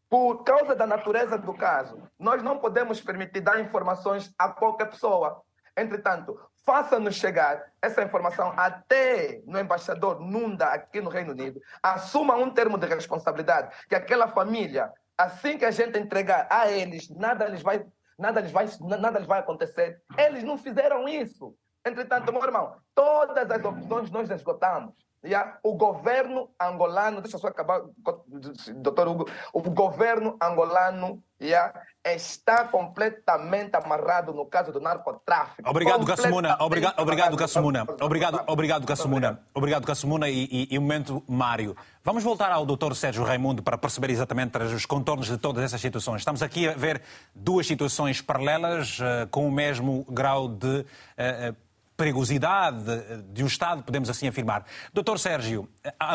por causa da natureza do caso, nós não podemos permitir dar informações a qualquer pessoa. Entretanto, faça-nos chegar essa informação até no embaixador Nunda aqui no Reino Unido. Assuma um termo de responsabilidade que aquela família, assim que a gente entregar a eles, nada lhes vai, nada lhes vai, nada lhes vai acontecer. Eles não fizeram isso. Entretanto, meu irmão, todas as opções nós esgotamos. Yeah? O governo angolano, deixa eu só acabar, doutor Hugo, o governo angolano yeah, está completamente amarrado no caso do narcotráfico. Obrigado, Cassumuna. Obrigado, obrigado, Cassumuna. Obrigado, obrigado, Cassumuna. Obrigado, Cassumuna. E, e, e momento, Mário. Vamos voltar ao doutor Sérgio Raimundo para perceber exatamente os contornos de todas essas situações. Estamos aqui a ver duas situações paralelas uh, com o mesmo grau de uh, perigosidade de um Estado, podemos assim afirmar. Doutor Sérgio,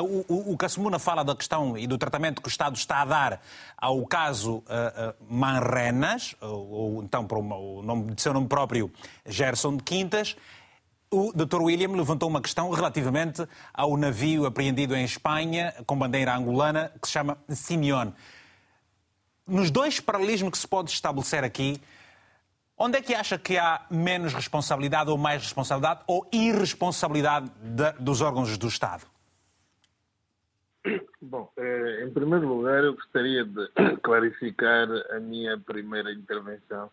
o, o, Cassimuna fala da questão e do tratamento que o Estado está a dar ao caso uh, uh, Manrenas, ou, então, para o, nome, de seu nome próprio, Gerson de Quintas. O Dr. William levantou uma questão relativamente ao navio apreendido em Espanha com bandeira angolana que se chama Simeone. Nos dois paralelismos que se pode estabelecer aqui, Onde é que acha que há menos responsabilidade ou mais responsabilidade ou irresponsabilidade de, dos órgãos do Estado? Bom, eh, em primeiro lugar, eu gostaria de [COUGHS] clarificar a minha primeira intervenção.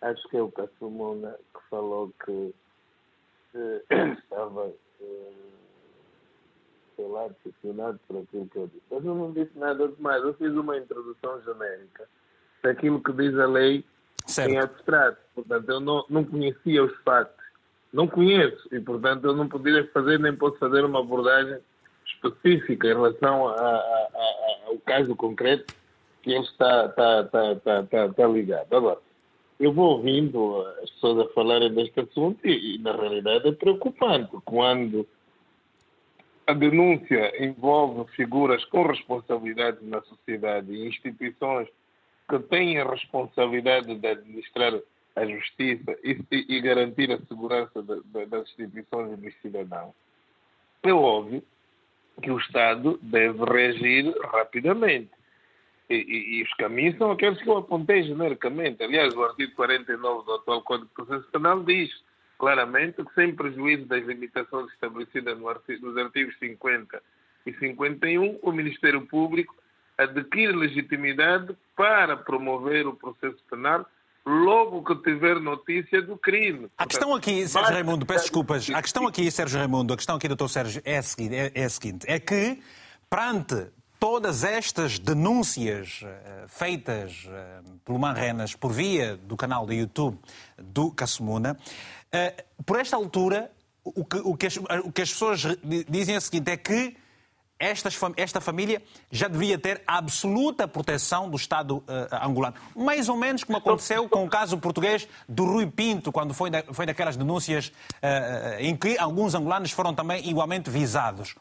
Acho que é o Cassumona que falou que eh, [COUGHS] estava, eh, sei lá, decepcionado por aquilo que eu disse. Mas eu não disse nada demais. Eu fiz uma introdução genérica daquilo que diz a lei certo. em abstrato. Portanto, eu não, não conhecia os factos. Não conheço e, portanto, eu não poderia fazer nem posso fazer uma abordagem específica em relação a, a, a, ao caso concreto que ele está, está, está, está, está, ligado. Agora, eu vou ouvindo as pessoas a falarem deste assunto e, e, na realidade, é preocupante quando a denúncia envolve figuras com responsabilidades na sociedade e instituições que têm a responsabilidade de administrar a justiça e, e garantir a segurança de, de, das instituições e dos cidadãos. É óbvio que o Estado deve reagir rapidamente. E, e, e, os caminhos são aqueles que eu apontei genericamente. Aliás, o artigo 49 do atual Código de Processo Penal diz claramente que, sem prejuízo das limitações estabelecidas no artigo, nos artigos 50 e 51, o Ministério Público adquire legitimidade para promover o processo penal logo que tiver notícia do crime. A questão aqui, Sérgio Raimundo, peço desculpas, a questão aqui, Sérgio Raimundo, a questão aqui, doutor Sérgio, é a seguinte, é, é a seguinte, é que, perante todas estas denúncias uh, feitas uh, pelo Manrenas por via do canal do YouTube do Cassimuna, uh, por esta altura, o que, o, que as, o que as pessoas dizem é o seguinte, é que estas, esta família já devia ter absoluta proteção do Estado uh, angolano. Mais ou menos como aconteceu com o caso português do Rui Pinto, quando foi, da, foi daquelas denúncias uh, em que alguns angolanos foram também igualmente visados.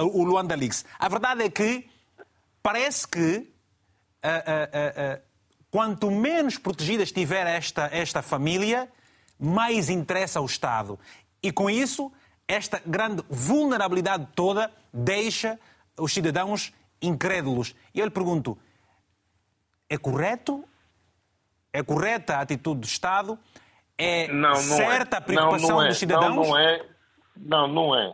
Uh, o Luanda Leaks. A verdade é que parece que quanto menos protegida estiver esta, esta família, mais interessa ao Estado. E com isso, esta grande vulnerabilidade toda deixa os cidadãos incrédulos. E eu lhe pergunto: é correto? É correta a atitude do Estado? É não, não certa é. a preocupação não, não é. dos cidadãos? Não, não é. Não, não é.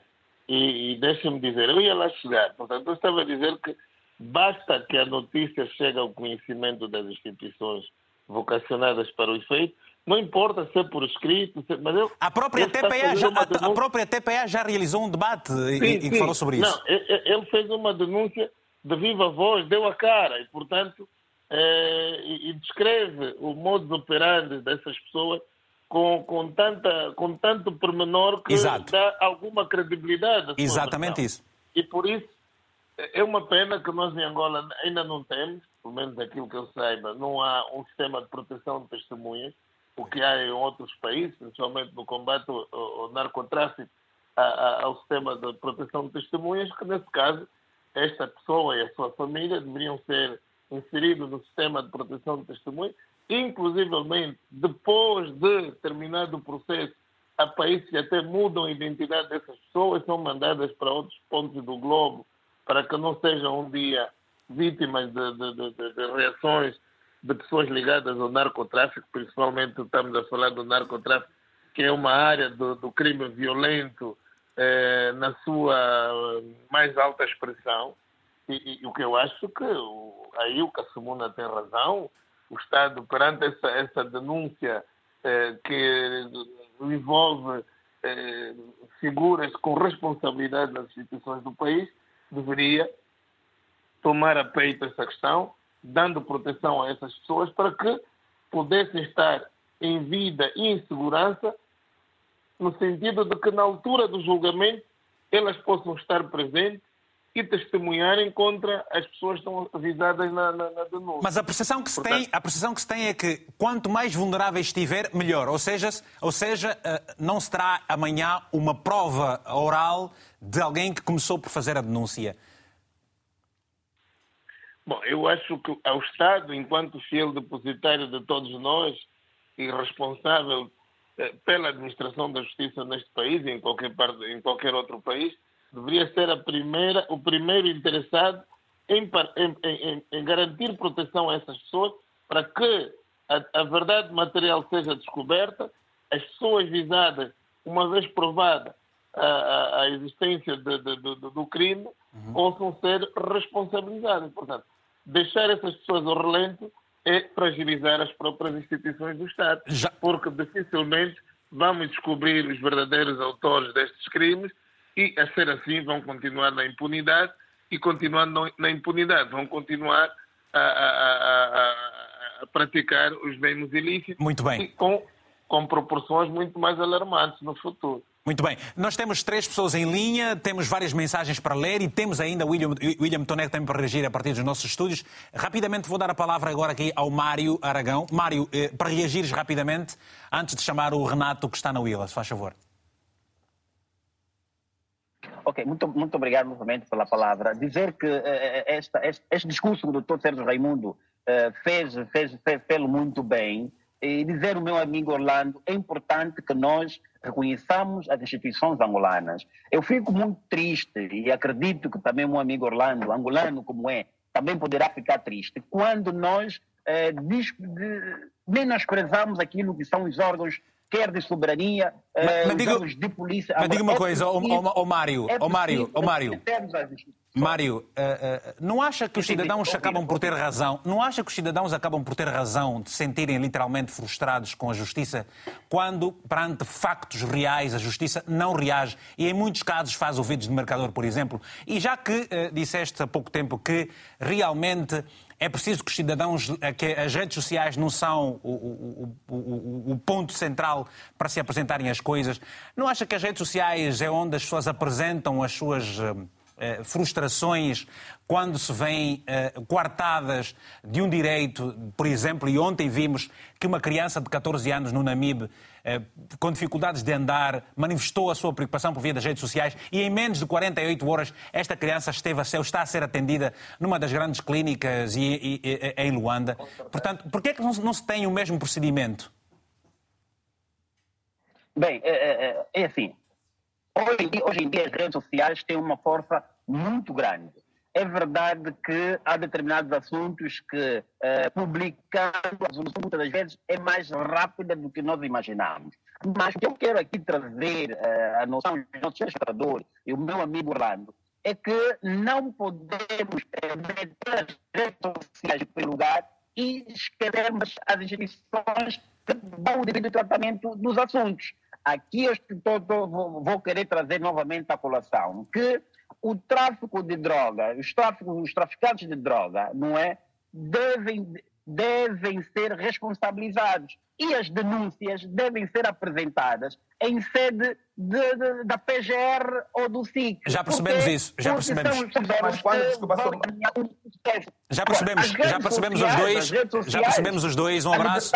E, e deixa-me dizer, eu ia lá chegar. Portanto, eu estava a dizer que basta que a notícia chegue ao conhecimento das instituições vocacionadas para o efeito Não importa se é por escrito, se... mas eu, a própria TPA já, a, a, própria TPA já realizou um debate sim, e, sim. falou sobre isso. Não, ele fez uma denúncia de viva voz, deu a cara e, portanto, é, e, descreve o modo operandi dessas pessoas com, com, tanta, com tanto pormenor que Exato. dá alguma credibilidade. Exatamente isso. E por isso é uma pena que nós em Angola ainda não temos, pelo menos aquilo que eu saiba, não há um sistema de proteção de testemunhas, o que há em outros países, principalmente no combate ao, ao narcotráfico, há, há o sistema de proteção de testemunhas, que nesse caso esta pessoa e a sua família deveriam ser inseridos no sistema de proteção de testemunhas, inclusivamente depois de terminado o processo, há países que até mudam a identidade dessas pessoas, são mandadas para outros pontos do globo para que não sejam um dia vítimas de, de, de, de reações de pessoas ligadas ao narcotráfico, principalmente estamos a falar do narcotráfico, que é uma área do, do crime violento eh, na sua mais alta expressão. E, e, o que eu acho que o, aí o Cassumuna tem razão, o Estado, perante essa, essa denúncia eh, que envolve eh, figuras com responsabilidade nas instituições do país, deveria tomar a peito essa questão, dando proteção a essas pessoas para que pudessem estar em vida e em segurança, no sentido de que na altura do julgamento elas possam estar presentes e testemunharem contra as pessoas que estão avisadas na, na, na denúncia. Mas a percepção, que se Portanto, tem, a percepção que se tem é que quanto mais vulnerável estiver, melhor. Ou seja, ou seja, eh, não se terá amanhã uma prova oral de alguém que começou por fazer a denúncia. Bom, eu acho que ao Estado, enquanto fiel depositário de todos nós e responsável eh, pela administração da justiça neste país e em qualquer, parte, em qualquer outro país, deveria ser primeira, o primeiro interessado em, em, em, em garantir proteção a essas pessoas para que a, a, verdade material seja descoberta, as pessoas visadas, uma vez provada a, a, a existência de, de, de, do crime, uhum. possam ser responsabilizadas. Portanto, deixar essas pessoas ao relento é fragilizar as próprias instituições do Estado, Já... porque dificilmente vamos descobrir os verdadeiros autores destes crimes e, a ser assim, vão continuar na impunidade e, continuando na impunidade, vão continuar a, a, a, a praticar os mesmos ilícitos Muito bem. com, com proporções muito mais alarmantes no futuro. Muito bem. Nós temos três pessoas em linha, temos várias mensagens para ler e temos ainda o William, William Tonek também para reagir a partir dos nossos estúdios. Rapidamente vou dar a palavra agora aqui ao Mário Aragão. Mário, eh, para reagires rapidamente, antes de chamar o Renato que está na Willa, se faz favor. Ok, muito, muito obrigado novamente pela palavra. Dizer que uh, esta, este, este, discurso do Dr. Sérgio Raimundo fez, fez, fez pelo muito bem. E dizer ao meu amigo Orlando, é importante que nós reconheçamos as instituições angolanas. Eu fico muito triste e acredito que também o meu amigo Orlando, angolano como é, também poderá ficar triste quando nós eh, menosprezamos aquilo que são os órgãos quer de soberania, mas, mas digo, de polícia. Mas diga uma coisa, o, o, o Mário, é Mário, o Mário. Mário, uh, uh, não acha que os cidadãos acabam por ter razão? Não acha que os cidadãos acabam por ter razão de se sentirem literalmente frustrados com a justiça quando, perante factos reais, a justiça não reage e, em muitos casos, faz ouvidos de mercador, por exemplo? E já que uh, disseste há pouco tempo que realmente é preciso que os cidadãos, eh, que as redes sociais não são o, o, o, o, ponto central para se apresentarem as coisas. Não acha que as redes sociais é onde as pessoas apresentam as suas uh, frustrações quando se vêm coartadas de um direito, por exemplo, e ontem vimos que uma criança de 14 anos no Namibe eh, com dificuldades de andar, manifestou a sua preocupação por via das redes sociais e em menos de 48 horas esta criança esteve a ser, está a ser atendida numa das grandes clínicas e, e, e, em Luanda. Portanto, por que é que não, não se tem o mesmo procedimento? Bem, é, é, é assim. Hoje, hoje em dia as redes sociais têm uma força muito grande. É verdade que há determinados assuntos que eh, publicando a resolução muitas das vezes é mais rápida do que nós imaginamos. Mas o que eu quero aqui trazer eh, a noção dos nossos espectadores e o meu amigo Orlando é que não podemos eh, meter as redes sociais em lugar e esquecermos as instituições dão o devido tratamento dos assuntos. Aqui eu estou, vou querer trazer novamente a colação que o tráfico de droga, os, tráficos, os traficantes de droga, não é, devem devem ser responsabilizados e as denúncias devem ser apresentadas em sede de, de, da PGR ou do SIC. Já percebemos porque, isso, já percebemos. Mas quando, desculpa, já percebemos, já percebemos os dois, já percebemos os dois, um abraço.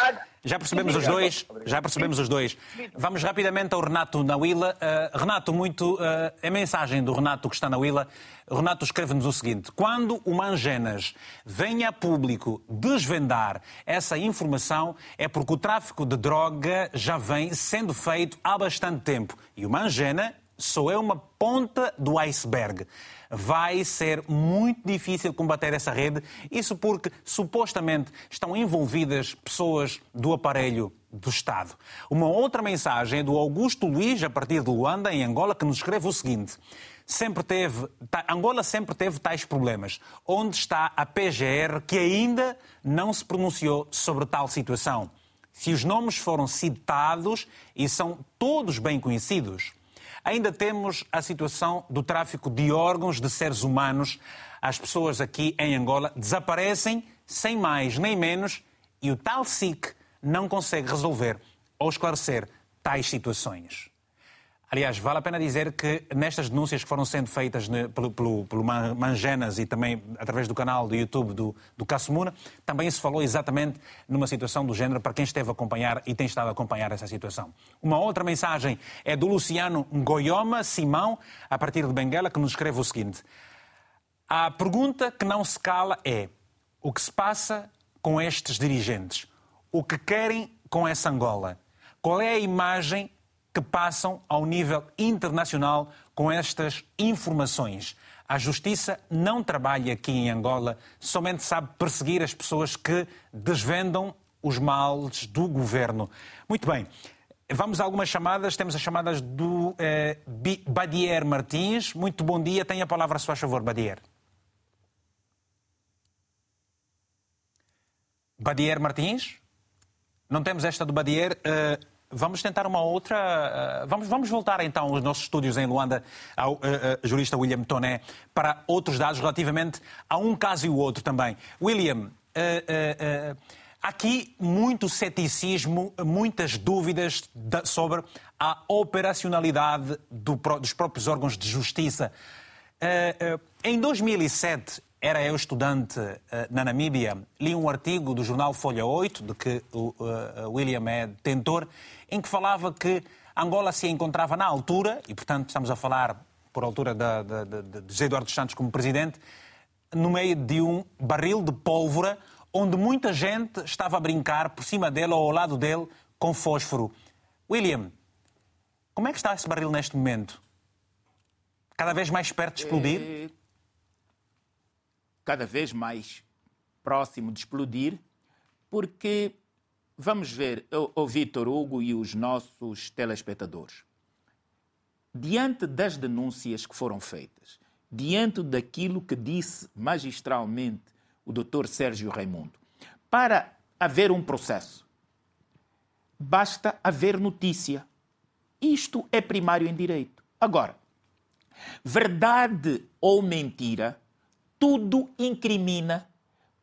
Já percebemos os dois, já percebemos os dois. Vamos rapidamente ao Renato na Willa. Uh, Renato, muito, uh, a mensagem do Renato que está na Willa. Renato escreve-nos o seguinte: quando o Mangenas vem a público desvendar essa informação, é porque o tráfico de droga já vem sendo feito há bastante tempo. E o Mangena só é uma ponta do iceberg. Vai ser muito difícil combater essa rede, isso porque supostamente estão envolvidas pessoas do aparelho do Estado. Uma outra mensagem é do Augusto Luiz, a partir de Luanda, em Angola, que nos escreve o seguinte: sempre teve, Angola sempre teve tais problemas. Onde está a PGR que ainda não se pronunciou sobre tal situação? Se os nomes foram citados e são todos bem conhecidos, ainda temos a situação do tráfico de órgãos de seres humanos. As pessoas aqui em Angola desaparecem sem mais nem menos e o tal SIC não consegue resolver ou esclarecer tais situações. Aliás, vale a pena dizer que nestas denúncias que foram sendo feitas pelo, pelo, pelo Mangenas e também através do canal do YouTube do, do Cassumuna, também se falou exatamente numa situação do género para quem esteve a acompanhar e tem estado a acompanhar essa situação. Uma outra mensagem é do Luciano Ngoyoma Simão, a partir de Benguela, que nos escreve o seguinte. A pergunta que não se cala é o que se passa com estes dirigentes? O que querem com essa Angola? Qual é a imagem que passam ao nível internacional com estas informações. A justiça não trabalha aqui em Angola, somente sabe perseguir as pessoas que desvendam os males do governo. Muito bem. Vamos a algumas chamadas. Temos as chamadas do eh, Badier Martins. Muito bom dia. Tenha a palavra, se faz favor, Badier. Badier Martins? Não temos esta do Badier. Uh, Vamos tentar uma outra. Uh, vamos, vamos voltar então aos nossos estúdios em Luanda, ao uh, uh, jurista William Toné, para outros dados relativamente a um caso e o outro também. William, há aqui muito ceticismo, muitas dúvidas sobre a operacionalidade do, dos próprios órgãos de justiça. em 2007, era eu estudante uh, na Namíbia, li um artigo do jornal Folha 8, de que o uh, William é detentor, em que falava que Angola se encontrava na altura, e portanto estamos a falar por altura de José Eduardo Santos como presidente, no meio de um barril de pólvora onde muita gente estava a brincar por cima dele ou ao lado dele com fósforo. William, como é que está esse barril neste momento? Cada vez mais perto de explodir? É cada vez mais próximo de explodir, porque vamos ver, o Vitor Hugo e os nossos telespectadores. Diante das denúncias que foram feitas, diante daquilo que disse magistralmente o Dr. Sérgio Raimundo, para haver um processo, basta haver notícia. Isto é primário em direito. Agora, verdade ou mentira tudo incrimina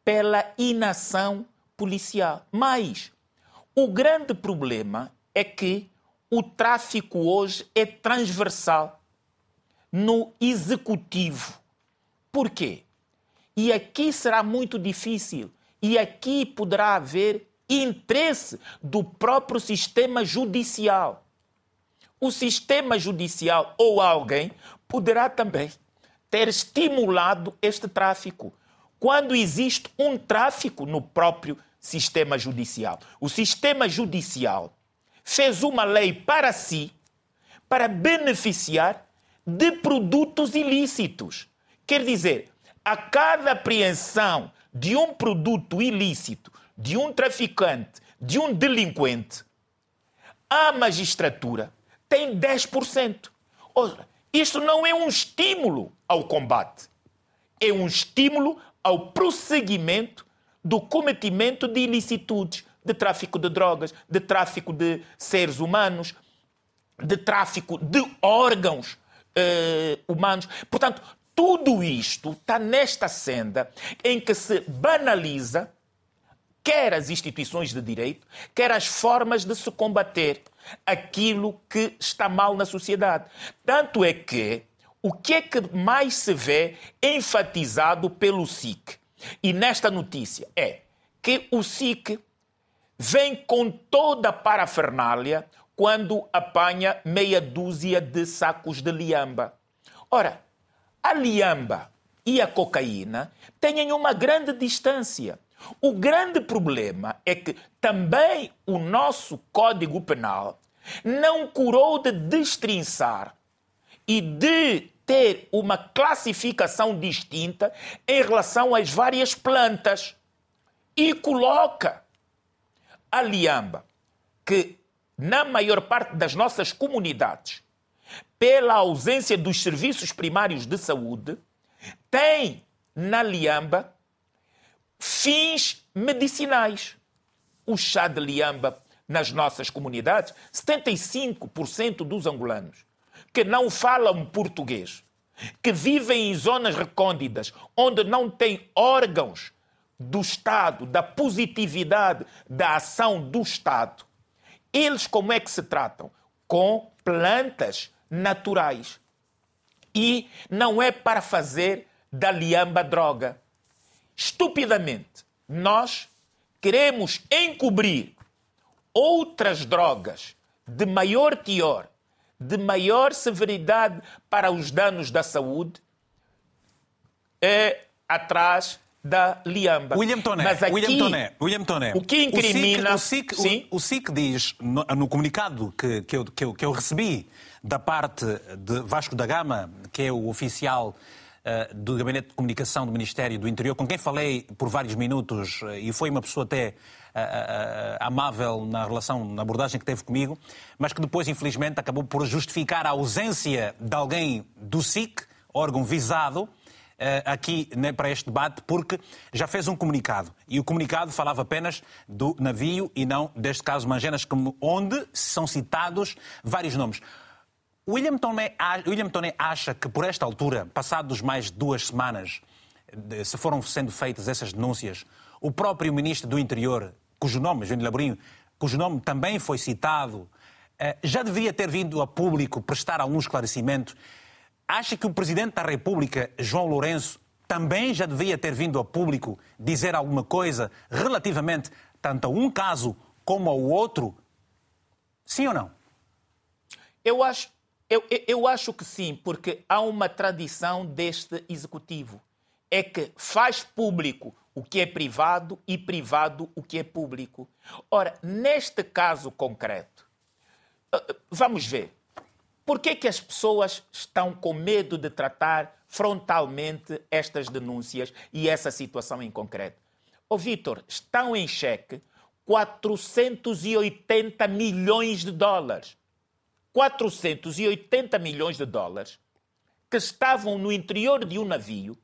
pela inação policial. Mas o grande problema é que o tráfico hoje é transversal no executivo. Por quê? E aqui será muito difícil, e aqui poderá haver interesse do próprio sistema judicial. O sistema judicial ou alguém poderá também ter estimulado este tráfico. Quando existe um tráfico no próprio sistema judicial. O sistema judicial fez uma lei para si para beneficiar de produtos ilícitos. Quer dizer, a cada apreensão de um produto ilícito, de um traficante, de um delinquente, a magistratura tem 10%. Ora, isto não é um estímulo ao combate, é um estímulo ao prosseguimento do cometimento de ilicitudes. de tráfico de drogas, de tráfico de seres humanos, de tráfico de órgãos eh, humanos. Portanto, tudo isto está nesta senda em que se banaliza quer as instituições de direito, quer as formas de se combater aquilo que está mal na sociedade. Tanto é que o que é que mais se vê enfatizado pelo SIC e nesta notícia é que o SIC vem com toda a parafernália quando apanha meia dúzia de sacos de liamba. Ora, a liamba e a cocaína têm uma grande distância. O grande problema é que também o nosso Código Penal não curou de destrinçar e de ter uma classificação distinta em relação às várias plantas e coloca a liamba, que na maior parte das nossas comunidades, pela ausência dos serviços primários de saúde, tem na liamba fins medicinais. O chá de liamba nas nossas comunidades, 75% dos angolanos que não falam português, que vivem em zonas recônditas, onde não têm órgãos do Estado, da positividade da ação do Estado, eles como é que se tratam? Com plantas naturais. E não é para fazer da liamba droga. Estupidamente, nós queremos encobrir outras drogas de maior teor, de maior severidade para os danos da saúde, é atrás da liamba. William Toné, Mas aqui, William Toné, William Toné. o que incrimina... O SIC, o SIC, o, o SIC diz, no, no comunicado que, que, eu, que, eu, que eu recebi da parte de Vasco da Gama, que é o oficial uh, do Gabinete de Comunicação do Ministério do Interior, com quem falei por vários minutos, uh, e foi uma pessoa até amável na relação, na abordagem que teve comigo, mas que depois, infelizmente, acabou por justificar a ausência de alguém do SIC, órgão visado, aqui né, para este debate, porque já fez um comunicado. E o comunicado falava apenas do navio e não deste caso Mangenas, onde são citados vários nomes. William Toné, William Toné acha que, por esta altura, passados mais duas semanas, se foram sendo feitas essas denúncias, o próprio ministro do Interior, cujo nome, João Labrinho, cujo nome também foi citado, eh, já devia ter vindo a público prestar algum esclarecimento Acha que o Presidente da República, João Lourenço, também já devia ter vindo a público dizer alguma coisa relativamente tanto a um caso como ao outro? Sim ou não? Eu acho, eu, eu acho que sim, porque há uma tradição deste executivo. É que faz público o que é privado e privado o que é público. Ora, neste caso concreto, eh, eh, vamos ver. Por que, que as pessoas estão com medo de tratar frontalmente estas denúncias e essa situação em concreto? Ô Vitor, estão em xeque 480 milhões de dólares. 480 milhões de dólares que estavam no interior de um navio,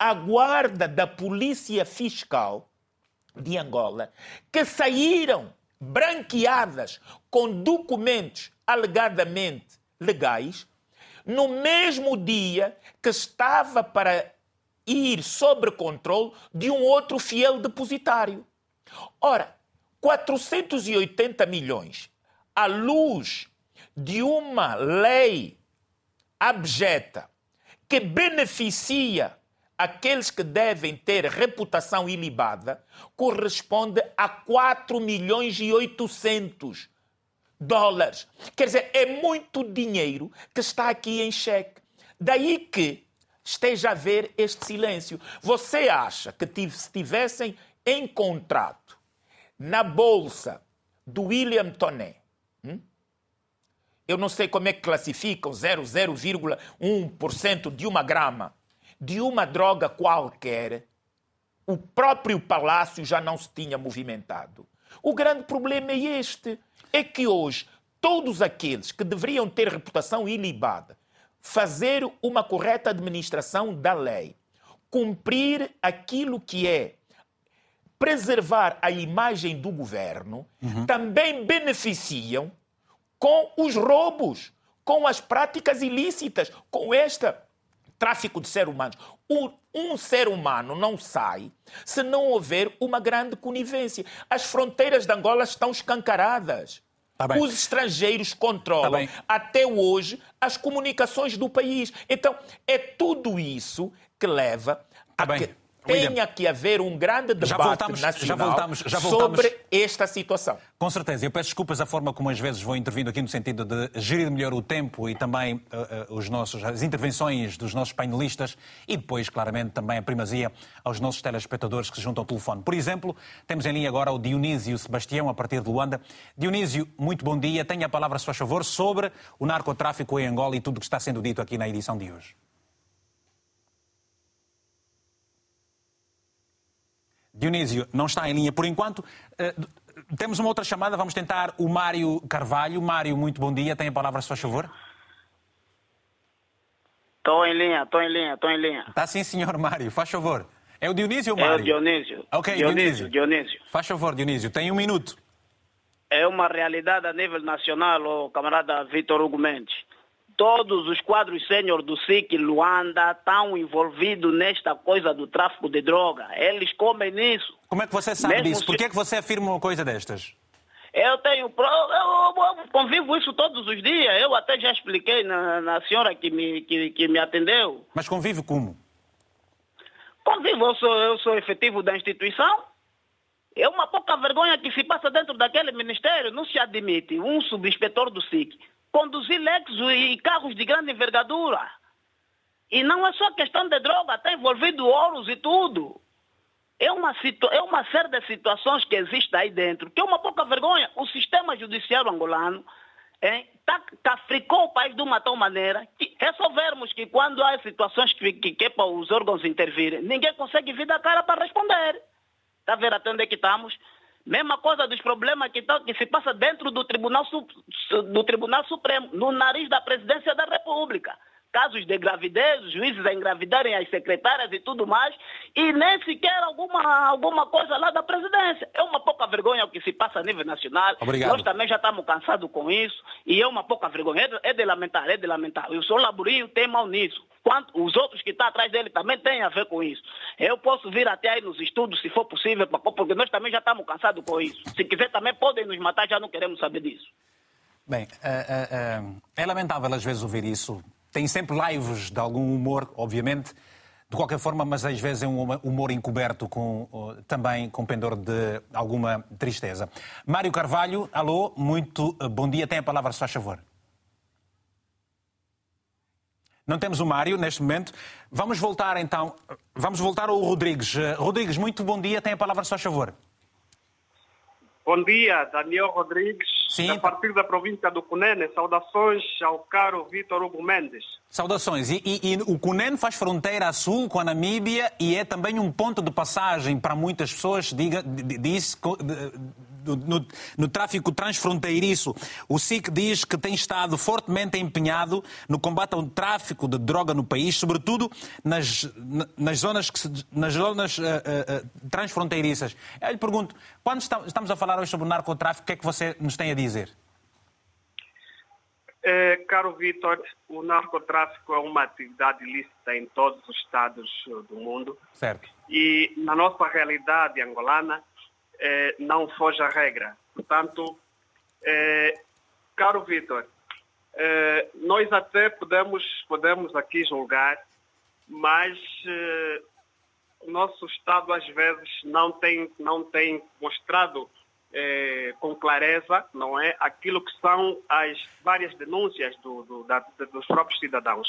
à guarda da Polícia Fiscal de Angola, que saíram branqueadas com documentos alegadamente legais, no mesmo dia que estava para ir sob controle de um outro fiel depositário. Ora, 480 milhões à luz de uma lei abjeta que beneficia aqueles que devem ter reputação ilibada, corresponde a 4 milhões e 800 dólares. Quer dizer, é muito dinheiro que está aqui em cheque. Daí que esteja a ver este silêncio. Você acha que se tivessem encontrado na bolsa do William Toné, hum? eu não sei como é que classificam 0,1% de uma grama de uma droga qualquer, o próprio palácio já não se tinha movimentado. O grande problema é este é que hoje todos aqueles que deveriam ter reputação ilibada, fazer uma correta administração da lei, cumprir aquilo que é preservar a imagem do governo, uhum. também beneficiam com os roubos, com as práticas ilícitas, com este tráfico de seres humanos. Um ser humano não sai se não houver uma grande conivência. As fronteiras de Angola estão escancaradas. Tá Os estrangeiros controlam tá até hoje as comunicações do país. Então, é tudo isso que leva tá a bem. que tenha que haver um grande debate voltamos, nacional já voltamos, já voltamos. sobre esta situação. Com certeza. Eu peço desculpas a forma como às vezes vou intervindo aqui no sentido de gerir melhor o tempo e também uh, uh, os nossos, as intervenções dos nossos painelistas e depois, claramente, também a primazia aos nossos telespectadores que se juntam ao telefone. Por exemplo, temos em linha agora o Dionísio Sebastião, a partir de Luanda. Dionísio, muito bom dia. Tenha a palavra, se faz favor, sobre o narcotráfico em Angola e tudo o que está sendo dito aqui na edição de hoje. Dionísio não está em linha por enquanto. Uh, temos uma outra chamada, vamos tentar o Mário Carvalho. Mário, muito bom dia. Tem a palavra, se faz favor. Estou em linha, estou em linha, estou em linha. Está sim, senhor Mário, faz favor. É o Dionísio Mário? É o Dionísio. Ok, Dionísio. Dionísio. Dionísio. Faz favor, Dionísio, tem um minuto. É uma realidade a nível nacional, o camarada Vitor Hugo Mendes todos os quadros sênior do SIC Luanda estão envolvidos nesta coisa do tráfico de droga. Eles comem nisso. Como é que você sabe Mesmo disso? Por que, é que você afirma uma coisa destas? Eu tenho. Eu, convivo isso todos os dias. Eu até já expliquei na, na senhora que me, que, que me atendeu. Mas convive como? Convivo, eu sou, eu sou efetivo da instituição. É uma pouca vergonha que se passa dentro daquele ministério. Não se admite um subinspetor do SIC conduzir Lexus e carros de grande envergadura. E não é só questão de droga, está envolvido ouros e tudo. É uma, é uma série de situações que existe aí dentro, que é uma pouca vergonha. O sistema judiciário angolano tá, cafricou o país de uma tal maneira que resolvermos que quando há situações que, que, que é para os órgãos intervirem, ninguém consegue vir da cara para responder. Está a ver até onde é que estamos? Mesma coisa dos problemas que, tá, que se passa dentro do Tribunal, do Tribunal Supremo, no nariz da Presidência da República casos de gravidez, os juízes a engravidarem as secretárias e tudo mais, e nem sequer alguma, alguma coisa lá da presidência. É uma pouca vergonha o que se passa a nível nacional. Obrigado. Nós também já estamos cansados com isso, e é uma pouca vergonha. É de, é de lamentar, é de lamentar. E o senhor Laburinho tem mal nisso. Quanto, os outros que estão atrás dele também têm a ver com isso. Eu posso vir até aí nos estudos, se for possível, porque nós também já estamos cansados com isso. Se quiser também podem nos matar, já não queremos saber disso. Bem, é, é, é lamentável às vezes ouvir isso, tem sempre lives de algum humor, obviamente, de qualquer forma, mas às vezes é um humor encoberto com, também com pendor de alguma tristeza. Mário Carvalho, alô, muito eh, bom dia. Tem a palavra, se faz favor. Não temos o Mário neste momento. Vamos voltar então. Vamos voltar ao Rodrigues. Eh, Rodrigues, muito bom dia. Tem a palavra, se faz favor. Bom dia, Daniel Rodrigues, Sim. a partir da província do Cunene. Saudações ao caro Vitor Hugo Mendes. Saudações. E, e, e, o Cunene faz fronteira a sul com a Namíbia e é também um ponto de passagem para muitas pessoas, diga, diz, no, no, tráfico transfronteiriço. O SIC diz que tem estado fortemente empenhado no combate ao tráfico de droga no país, sobretudo nas, nas zonas, que, nas zonas uh, uh, transfronteiriças. Eu lhe pergunto, quando estamos a falar hoje sobre o narcotráfico, o que é que você nos tem a dizer? É, caro Vitor, o narcotráfico é uma atividade ilícita em todos os estados do mundo. Certo. E na nossa realidade angolana, eh, não foge à regra. Portanto, eh, caro Vitor, eh, nós até podemos, podemos aqui julgar, mas o nosso Estado às vezes não tem, não tem mostrado com clareza, não é, aquilo que são as várias denúncias do, do, da, dos próprios cidadãos.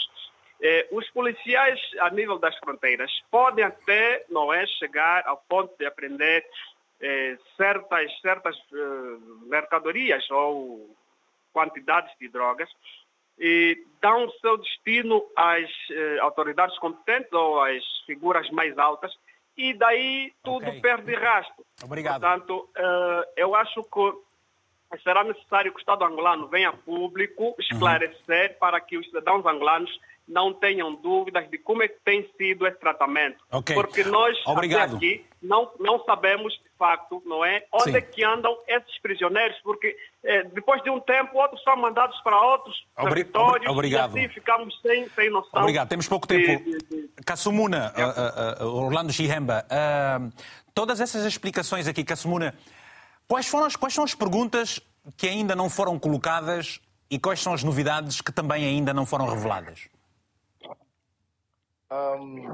Eh, os policiais a nível das fronteiras podem até, não é, chegar ao ponto de aprender eh, certas, certas eh, mercadorias ou quantidades de drogas e dão o seu destino às eh, autoridades competentes ou às figuras mais altas e daí tudo okay. perde rastro. Obrigado. Portanto, eh, eu acho que será necessário que o Estado angolano venha a público esclarecer uhum. para que os cidadãos angolanos não tenham dúvidas de como é que tem sido esse tratamento. Okay. Porque nós, Obrigado. aqui, não, não sabemos de facto, não é? Onde Sim. é que andam esses prisioneiros, porque eh, depois de um tempo outros são mandados para outros Obri- territórios obrigado. e assim ficamos sem, sem noção. Obrigado, temos pouco tempo. de- de- Kassumuna, uh, uh, uh, Orlando Chihemba, uh, todas essas explicações aqui, Kassumuna, quais, foram as, quais são as perguntas que ainda não foram colocadas e quais são as novidades que também ainda não foram reveladas? Hum,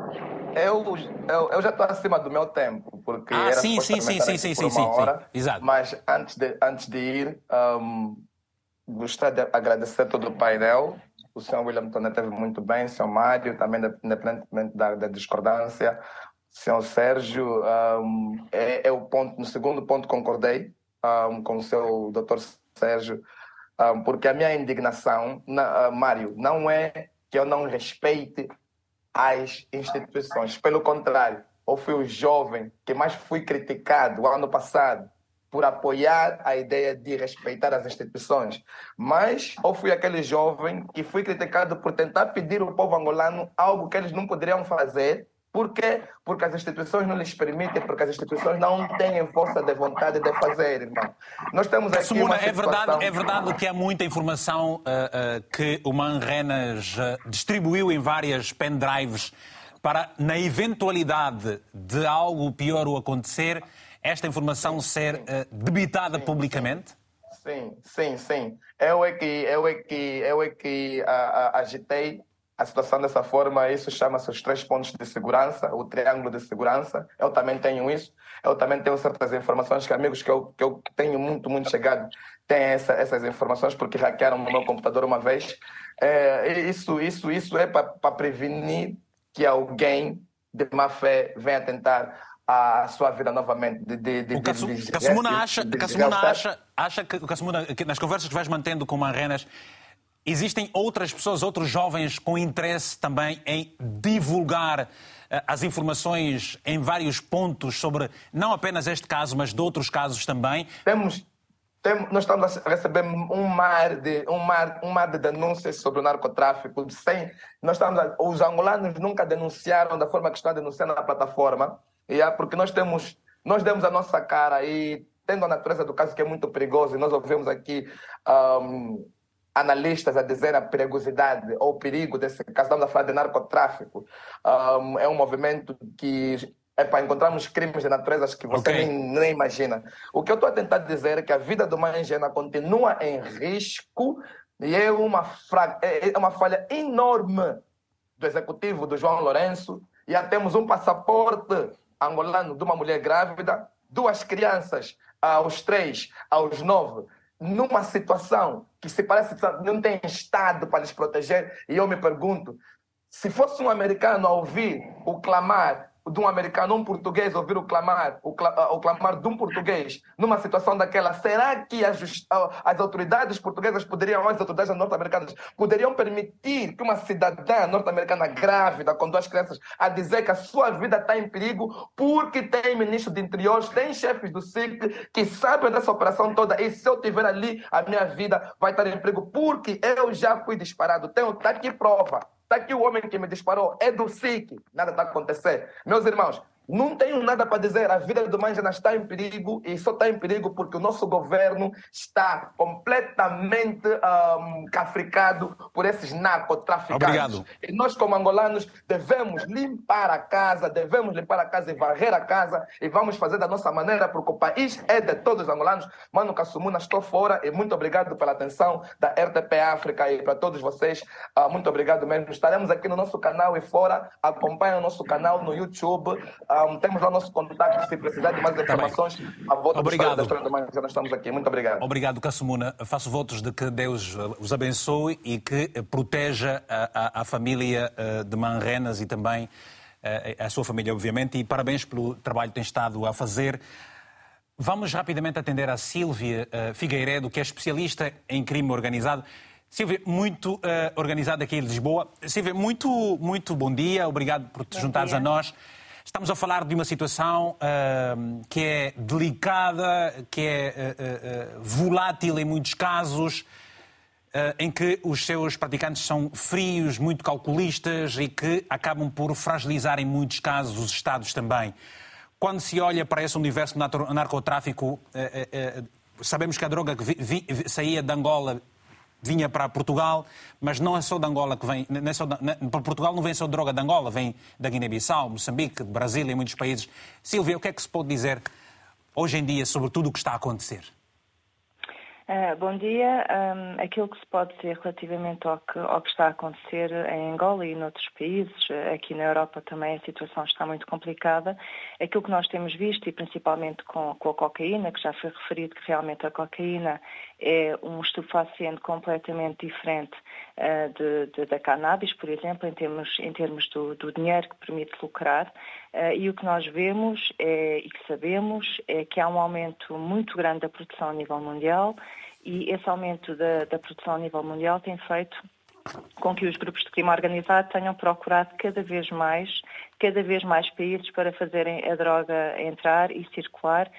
eu, eu, eu já estou acima do meu tempo, porque Ah, era sim, sim, sim, sim, sim, sim, uma sim, hora, sim. Exato. Mas antes de, antes de ir, hum, gostaria de agradecer todo o painel. O senhor William Tonet esteve muito bem, o senhor Mário, também independentemente da, da discordância. O senhor Sérgio, hum, é, é o ponto, no segundo ponto concordei com o seu doutor Sérgio, porque a minha indignação, na, ah, Mário, não é que eu não respeite as instituições. Pelo contrário, eu fui o jovem que mais fui criticado ano passado por apoiar a ideia de respeitar as instituições. Mas eu fui aquele jovem que fui criticado por tentar pedir ao povo angolano algo que eles não poderiam fazer. Por quê? Porque as instituições não lhes permitem, porque as instituições não têm força de vontade de fazer, irmão. Nós temos aqui Kassumuna, uma é verdade, situação... é verdade que há muita informação uh, uh, que o Manrenas uh, distribuiu em várias pendrives para, na eventualidade de algo pior o acontecer, esta informação ser debitada publicamente? Sim, sim, sim. Eu é que, eu é que, eu é que a, a, agitei a situação dessa forma. Isso chama-se os três pontos de segurança, o triângulo de segurança. Eu também tenho isso. Eu também tenho certas informações que amigos que eu, que eu tenho muito, muito chegado têm essa, essas informações porque hackearam no meu computador uma vez. É, isso, isso, isso é para prevenir que alguém de má fé venha tentar a sua vida novamente. De, de, de, O Kassumuna de- acha, de- de- Kassumuna de- acha, acha que, Kassumuna, que nas conversas que vais mantendo com Manrenas, existem outras pessoas, outros jovens com interesse também em divulgar eh, as informações em vários pontos sobre não apenas este caso, mas de outros casos também. temos, temos nós estamos a receber um mar de um mar, um mar de denúncias sobre o narcotráfico 100 nós estamos a- os angolanos nunca denunciaram da forma que estão a denunciar na plataforma e é porque nós temos nós demos a nossa cara e tendo a natureza do caso que é muito perigoso e nós ouvimos aqui ahm, analistas a dizer a perigosidade ou o perigo desse caso. Estamos a falar de narcotráfico. Um, é um movimento que é para encontrarmos crimes de natureza que você Ok. nem, nem imagina. O que eu estou a tentar dizer é que a vida do Mangena continua em risco e é uma, fra... é é uma falha enorme do executivo do João Lourenço. E já temos um passaporte angolano de uma mulher grávida, duas crianças aos três, aos nove, numa situação que se parece não tem Estado para lhes proteger. E eu me pergunto, se fosse um americano a ouvir o clamar de um americano, um português ouvir o clamar, ah, o clamar de um português numa situação daquela, será que as, ah, as autoridades portuguesas poderiam, ou as autoridades norte-americanas, poderiam permitir que uma cidadã norte-americana grávida com duas crianças a dizer que a sua vida está em perigo porque tem ministro de interiores, tem chefes do SIC que sabem dessa operação toda e se eu estiver ali, a minha vida vai estar em perigo porque eu já fui disparado. Tenho, tá aqui prova. Está aqui o homem que me disparou, é do SIC. Nada está a acontecer. Meus irmãos, não tenho nada para dizer. A vida do Manjana está em perigo e só está em perigo porque o nosso governo está completamente um, cafricado por esses narcotraficantes. Obrigado. E nós, como angolanos, devemos limpar a casa, devemos limpar a casa e varrer a casa e vamos fazer da nossa maneira porque o país é de todos os angolanos. Mano Kassumuna, estou fora e muito obrigado pela atenção da RTP África e para todos vocês. Ah, muito obrigado mesmo. Estaremos aqui no nosso canal e fora. Acompanhem o nosso canal no YouTube. Ah, temos lá o nosso contato se precisar de mais informações. A volta Tá do Obrigado. da Manjana, nós estamos aqui. Muito obrigado. Obrigado, Kassumuna. Faço votos de que Deus os abençoe e que proteja a, a- a família eh, de Manrenas e também eh, a sua família, obviamente. E parabéns pelo trabalho que tem estado a fazer. Vamos rapidamente atender a Sílvia eh, Figueiredo, que é especialista em crime organizado. Silvia, muito eh, organizada aqui em Lisboa. Silvia, muito, muito bom dia. Obrigado por te juntares a nós. Estamos a falar de uma situação eh, que é delicada, que é eh, eh, volátil em muitos casos. em que os seus praticantes são frios, muito calculistas e que acabam por fragilizar em muitos casos os Estados também. Quando se olha para esse universo do narcotráfico, sabemos que a droga que saía de Angola vinha para Portugal, mas não é só de Angola que vem. Não é só não, para Portugal não vem só droga de Angola, vem da Guiné-Bissau, Moçambique, Brasília e muitos países. Silvia, o que é que se pode dizer hoje em dia sobre tudo o que está a acontecer? Uh, bom dia. Um, aquilo que se pode dizer relativamente ao que, ao que, está a acontecer em Angola e noutros países, aqui na Europa também a situação está muito complicada. Aquilo que nós temos visto, e principalmente com, com a cocaína, que já foi referido que realmente a cocaína é um estupefaciente completamente diferente uh, de, de, da cannabis, por exemplo, em termos, em termos do, do dinheiro que permite lucrar. Uh, e o que nós vemos é, e que sabemos é que há um aumento muito grande da produção a nível mundial e esse aumento da, da produção a nível mundial tem feito com que os grupos de crime organizado tenham procurado cada vez mais, cada vez mais países para fazerem a droga entrar e circular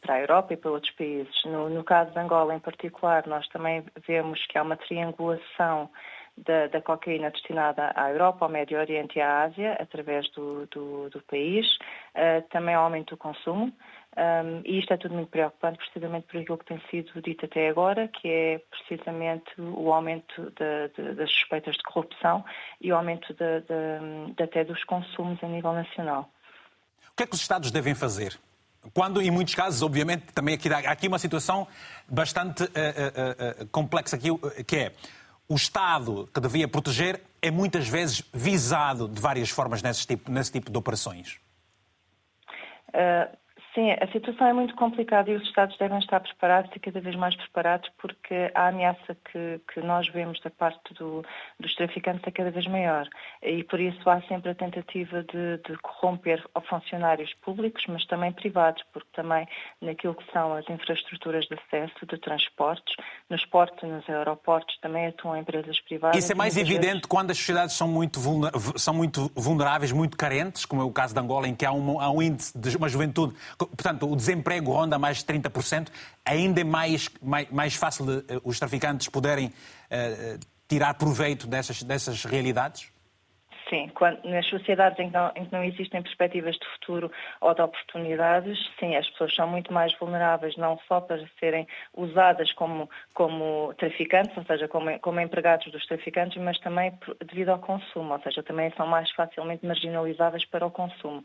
para a Europa e para outros países. No, no, caso de Angola, em particular, nós também vemos que há uma triangulação da, da cocaína destinada à Europa, ao Médio Oriente e à Ásia, através do, do, do país. Uh, também aumento do consumo. Um, e isto é tudo muito preocupante, precisamente por aquilo que tem sido dito até agora, que é precisamente o aumento de, de, das suspeitas de corrupção e o aumento de, até dos consumos a nível nacional. O que é que os Estados devem fazer? Quando, em muitos casos, obviamente, também aqui, há aqui uma situação bastante uh, uh, uh, complexa, aqui, que é o Estado que devia proteger é muitas vezes visado de várias formas nesse tipo, nesse tipo de operações. Sim, a situação é muito complicada e os Estados devem estar preparados e cada vez mais preparados porque a ameaça que, que nós vemos da parte do, dos traficantes é cada vez maior e por isso há sempre a tentativa de, de corromper funcionários públicos, mas também privados, porque também naquilo que são as infraestruturas de acesso, de transportes, nos portos, nos aeroportos também atuam empresas privadas. Isso é mais evidente vezes... quando as sociedades são muito, são muito vulneráveis, muito carentes, como é o caso de Angola, em que há um, há um índice de uma juventude portanto, o desemprego ronda mais de 30%, ainda é mais, mais, mais fácil de, uh, os traficantes poderem uh, tirar proveito dessas, dessas realidades? Sim, quando, nas sociedades em que, não, em que, não, existem perspectivas de futuro ou de oportunidades, sim, as pessoas são muito mais vulneráveis, não só para serem usadas como, como traficantes, ou seja, como, como empregados dos traficantes, mas também devido ao consumo, ou seja, também são mais facilmente marginalizadas para o consumo.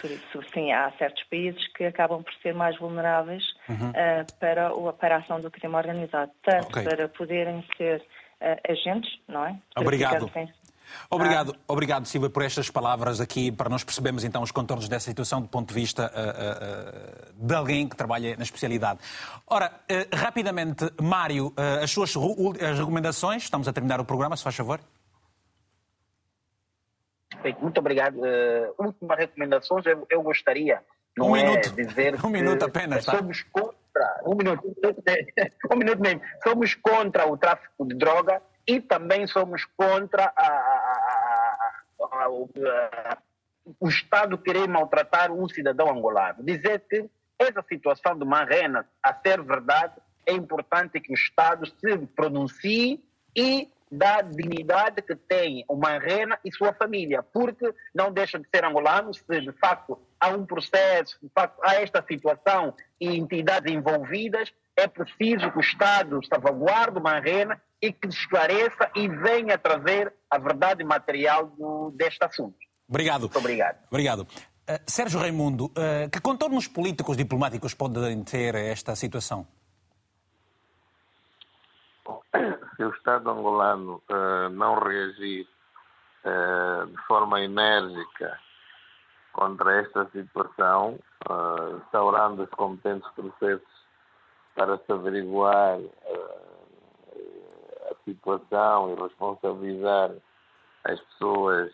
Por isso, sim, há certos países que acabam por ser mais vulneráveis uhum. uh, para, o, para a ação do crime organizado, tanto okay. para poderem ser uh, agentes, não é? Obrigado. Obrigado, ah. obrigado Silvia, por estas palavras aqui, para nós percebermos então os contornos dessa situação do ponto de vista uh, uh, de alguém que trabalha na especialidade. Ora, uh, rapidamente, Mário, as suas as recomendações, estamos a terminar o programa, se faz favor. Muito obrigado. Uh, últimas recomendações, eu, eu gostaria não um é minuto. dizer um minuto apenas, tá? somos contra um minuto, um minuto mesmo, [LAUGHS] somos contra o tráfico de droga e também somos contra a, a, a, o Estado querer maltratar um cidadão angolano. Dizer que essa situação de Marrena, a ser verdade, é importante que o Estado se pronuncie e da dignidade que tem o Manrena e sua família, porque não deixa de ser angolano se de facto há um processo, de facto há esta situação e entidades envolvidas, é preciso que o Estado salvaguarde o Manrena e que esclareça e venha trazer a verdade material do, deste assunto. Obrigado. Muito obrigado. Obrigado. Uh, Sérgio Raimundo, uh, que contornos políticos diplomáticos podem ter esta situação? Se o Estado angolano uh, não reagir uh, de forma enérgica contra esta situação, uh, instaurando os competentes processos para se averiguar a situação e responsabilizar as pessoas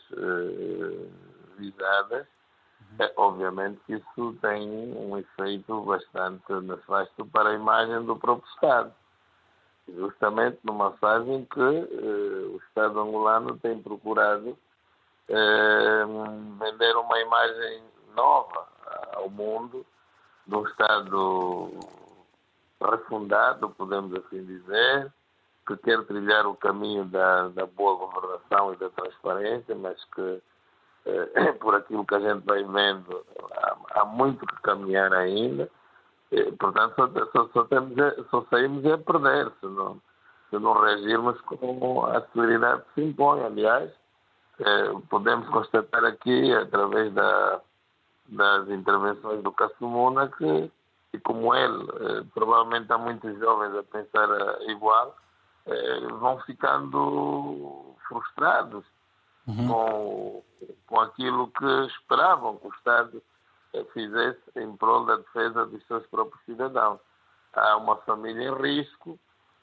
visadas, é, obviamente que isso tem um efeito bastante nefasto para a imagem do próprio Estado justamente numa fase em que eh, o Estado angolano tem procurado eh, vender uma imagem nova ao mundo de um Estado refundado, podemos assim dizer, que quer trilhar o caminho da, da boa governação e da transparência, mas que eh, [COUGHS] por aquilo que a gente vai vendo, há, há muito que caminhar ainda. Eh, portanto, só, só, só, temos só saímos a perder se não, se não reagirmos com a celeridade que se impõe. Aliás, eh, podemos constatar aqui, através da, das intervenções do Cassumuna, que, e como ele, eh, provavelmente há muitos jovens a pensar eh, igual, eh, vão ficando frustrados uhum. com, com aquilo que esperavam que o Estado fizesse em prol da defesa dos seus próprios cidadãos. Há uma família em risco,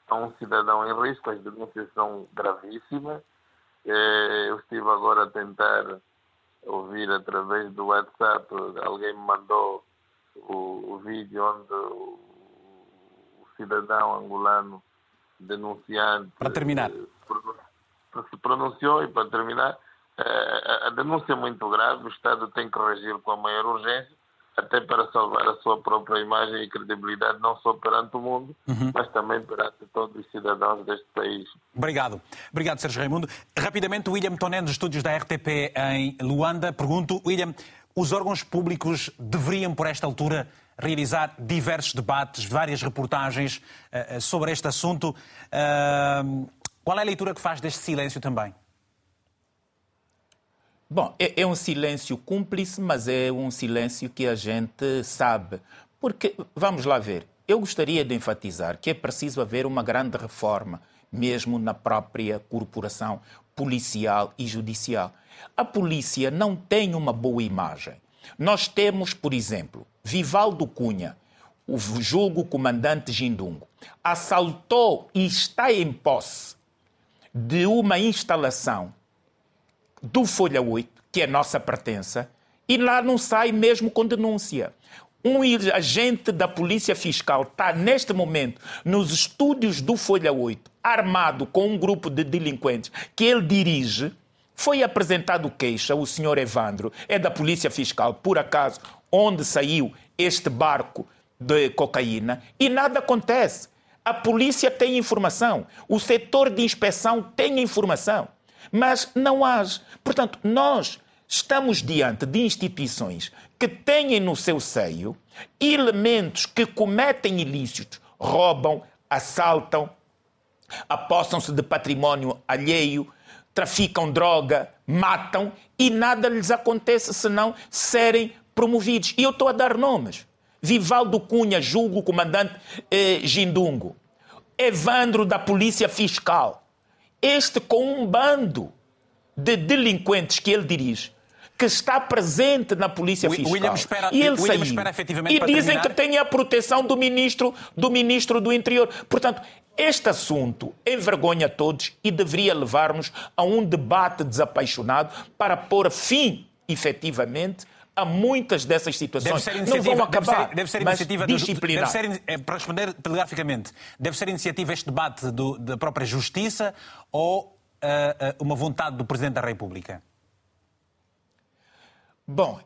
há um cidadão em risco, as denúncias são gravíssimas. Eh, eu estive agora a tentar ouvir através do WhatsApp, alguém me mandou o, o vídeo onde o, o, cidadão angolano denunciante. Para terminar. Eh, se pronunciou e para terminar, eh, a denúncia é muito grave, o Estado tem que reagir com a maior urgência, até para salvar a sua própria imagem e credibilidade, não só perante o mundo, uhum. mas também perante todos os cidadãos deste país. Obrigado. Obrigado, Sérgio Raimundo. Rapidamente, William Toné, dos estúdios da RTP em Luanda. Pergunto, William, os órgãos públicos deveriam, por esta altura, realizar diversos debates, várias reportagens uh, sobre este assunto. Qual é a leitura que faz deste silêncio também? Bom, é, é, um silêncio cúmplice, mas é um silêncio que a gente sabe. Porque, vamos lá ver, eu gostaria de enfatizar que é preciso haver uma grande reforma, mesmo na própria corporação policial e judicial. A polícia não tem uma boa imagem. Nós temos, por exemplo, Vivaldo Cunha, o julgo comandante Jindungo, assaltou e está em posse de uma instalação do Folha 8, que é nossa pertença, e lá não sai mesmo com denúncia. Um agente da Polícia Fiscal está, neste momento, nos estúdios do Folha 8, armado com um grupo de delinquentes que ele dirige. Foi apresentado queixa, o senhor Evandro, é da Polícia Fiscal, por acaso, onde saiu este barco de cocaína, e nada acontece. A polícia tem informação, o setor de inspeção tem informação mas não age. Portanto, nós estamos diante de instituições que têm no seu seio elementos que cometem ilícitos, roubam, assaltam, apossam-se de património alheio, traficam droga, matam e nada lhes acontece senão serem promovidos. E eu estou a dar nomes. Vivaldo Cunha, julgo comandante eh, Gindungo. Evandro da Polícia Fiscal este com um bando de delinquentes que ele dirige, que está presente na Polícia Fiscal. William espera, e ele William saiu, espera efetivamente e dizem que tem a proteção do ministro, do ministro do Interior. Portanto, este assunto envergonha todos e deveria levar-nos a um debate desapaixonado para pôr fim, efetivamente, a muitas dessas situações. não vão acabar, deve ser, deve ser iniciativa disciplinar. Deve ser, é, para responder telegraficamente, deve ser iniciativa este debate do, da própria Justiça ou uh, uh, uma vontade do Presidente da República? Bom,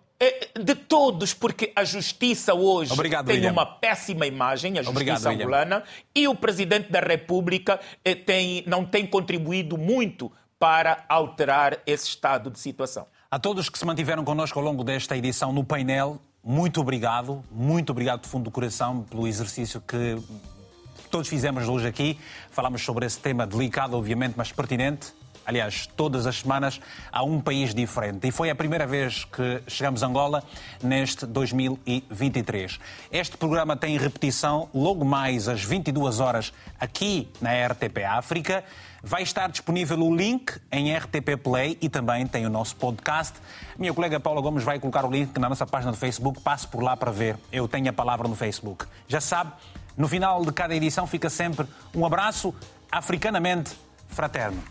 de todos, porque a justiça hoje Obrigado, tem William. uma péssima imagem, a justiça Obrigado, angolana, William. e o presidente da República eh, tem, não tem contribuído muito para alterar esse estado de situação. A todos que se mantiveram connosco ao longo desta edição no painel, muito obrigado, muito obrigado de fundo do coração pelo exercício que todos fizemos hoje aqui. Falámos sobre esse tema delicado, obviamente, mas pertinente. Aliás, todas as semanas há um país diferente. E foi a primeira vez que chegamos a Angola neste 2023. Este programa tem repetição logo mais às 22 horas aqui na RTP África. Vai estar disponível o link em RTP Play e também tem o nosso podcast. Minha colega Paula Gomes vai colocar o link na nossa página do Facebook. Passe por lá para ver. Eu tenho a palavra no Facebook. Já sabe, no final de cada edição fica sempre um abraço africanamente fraterno.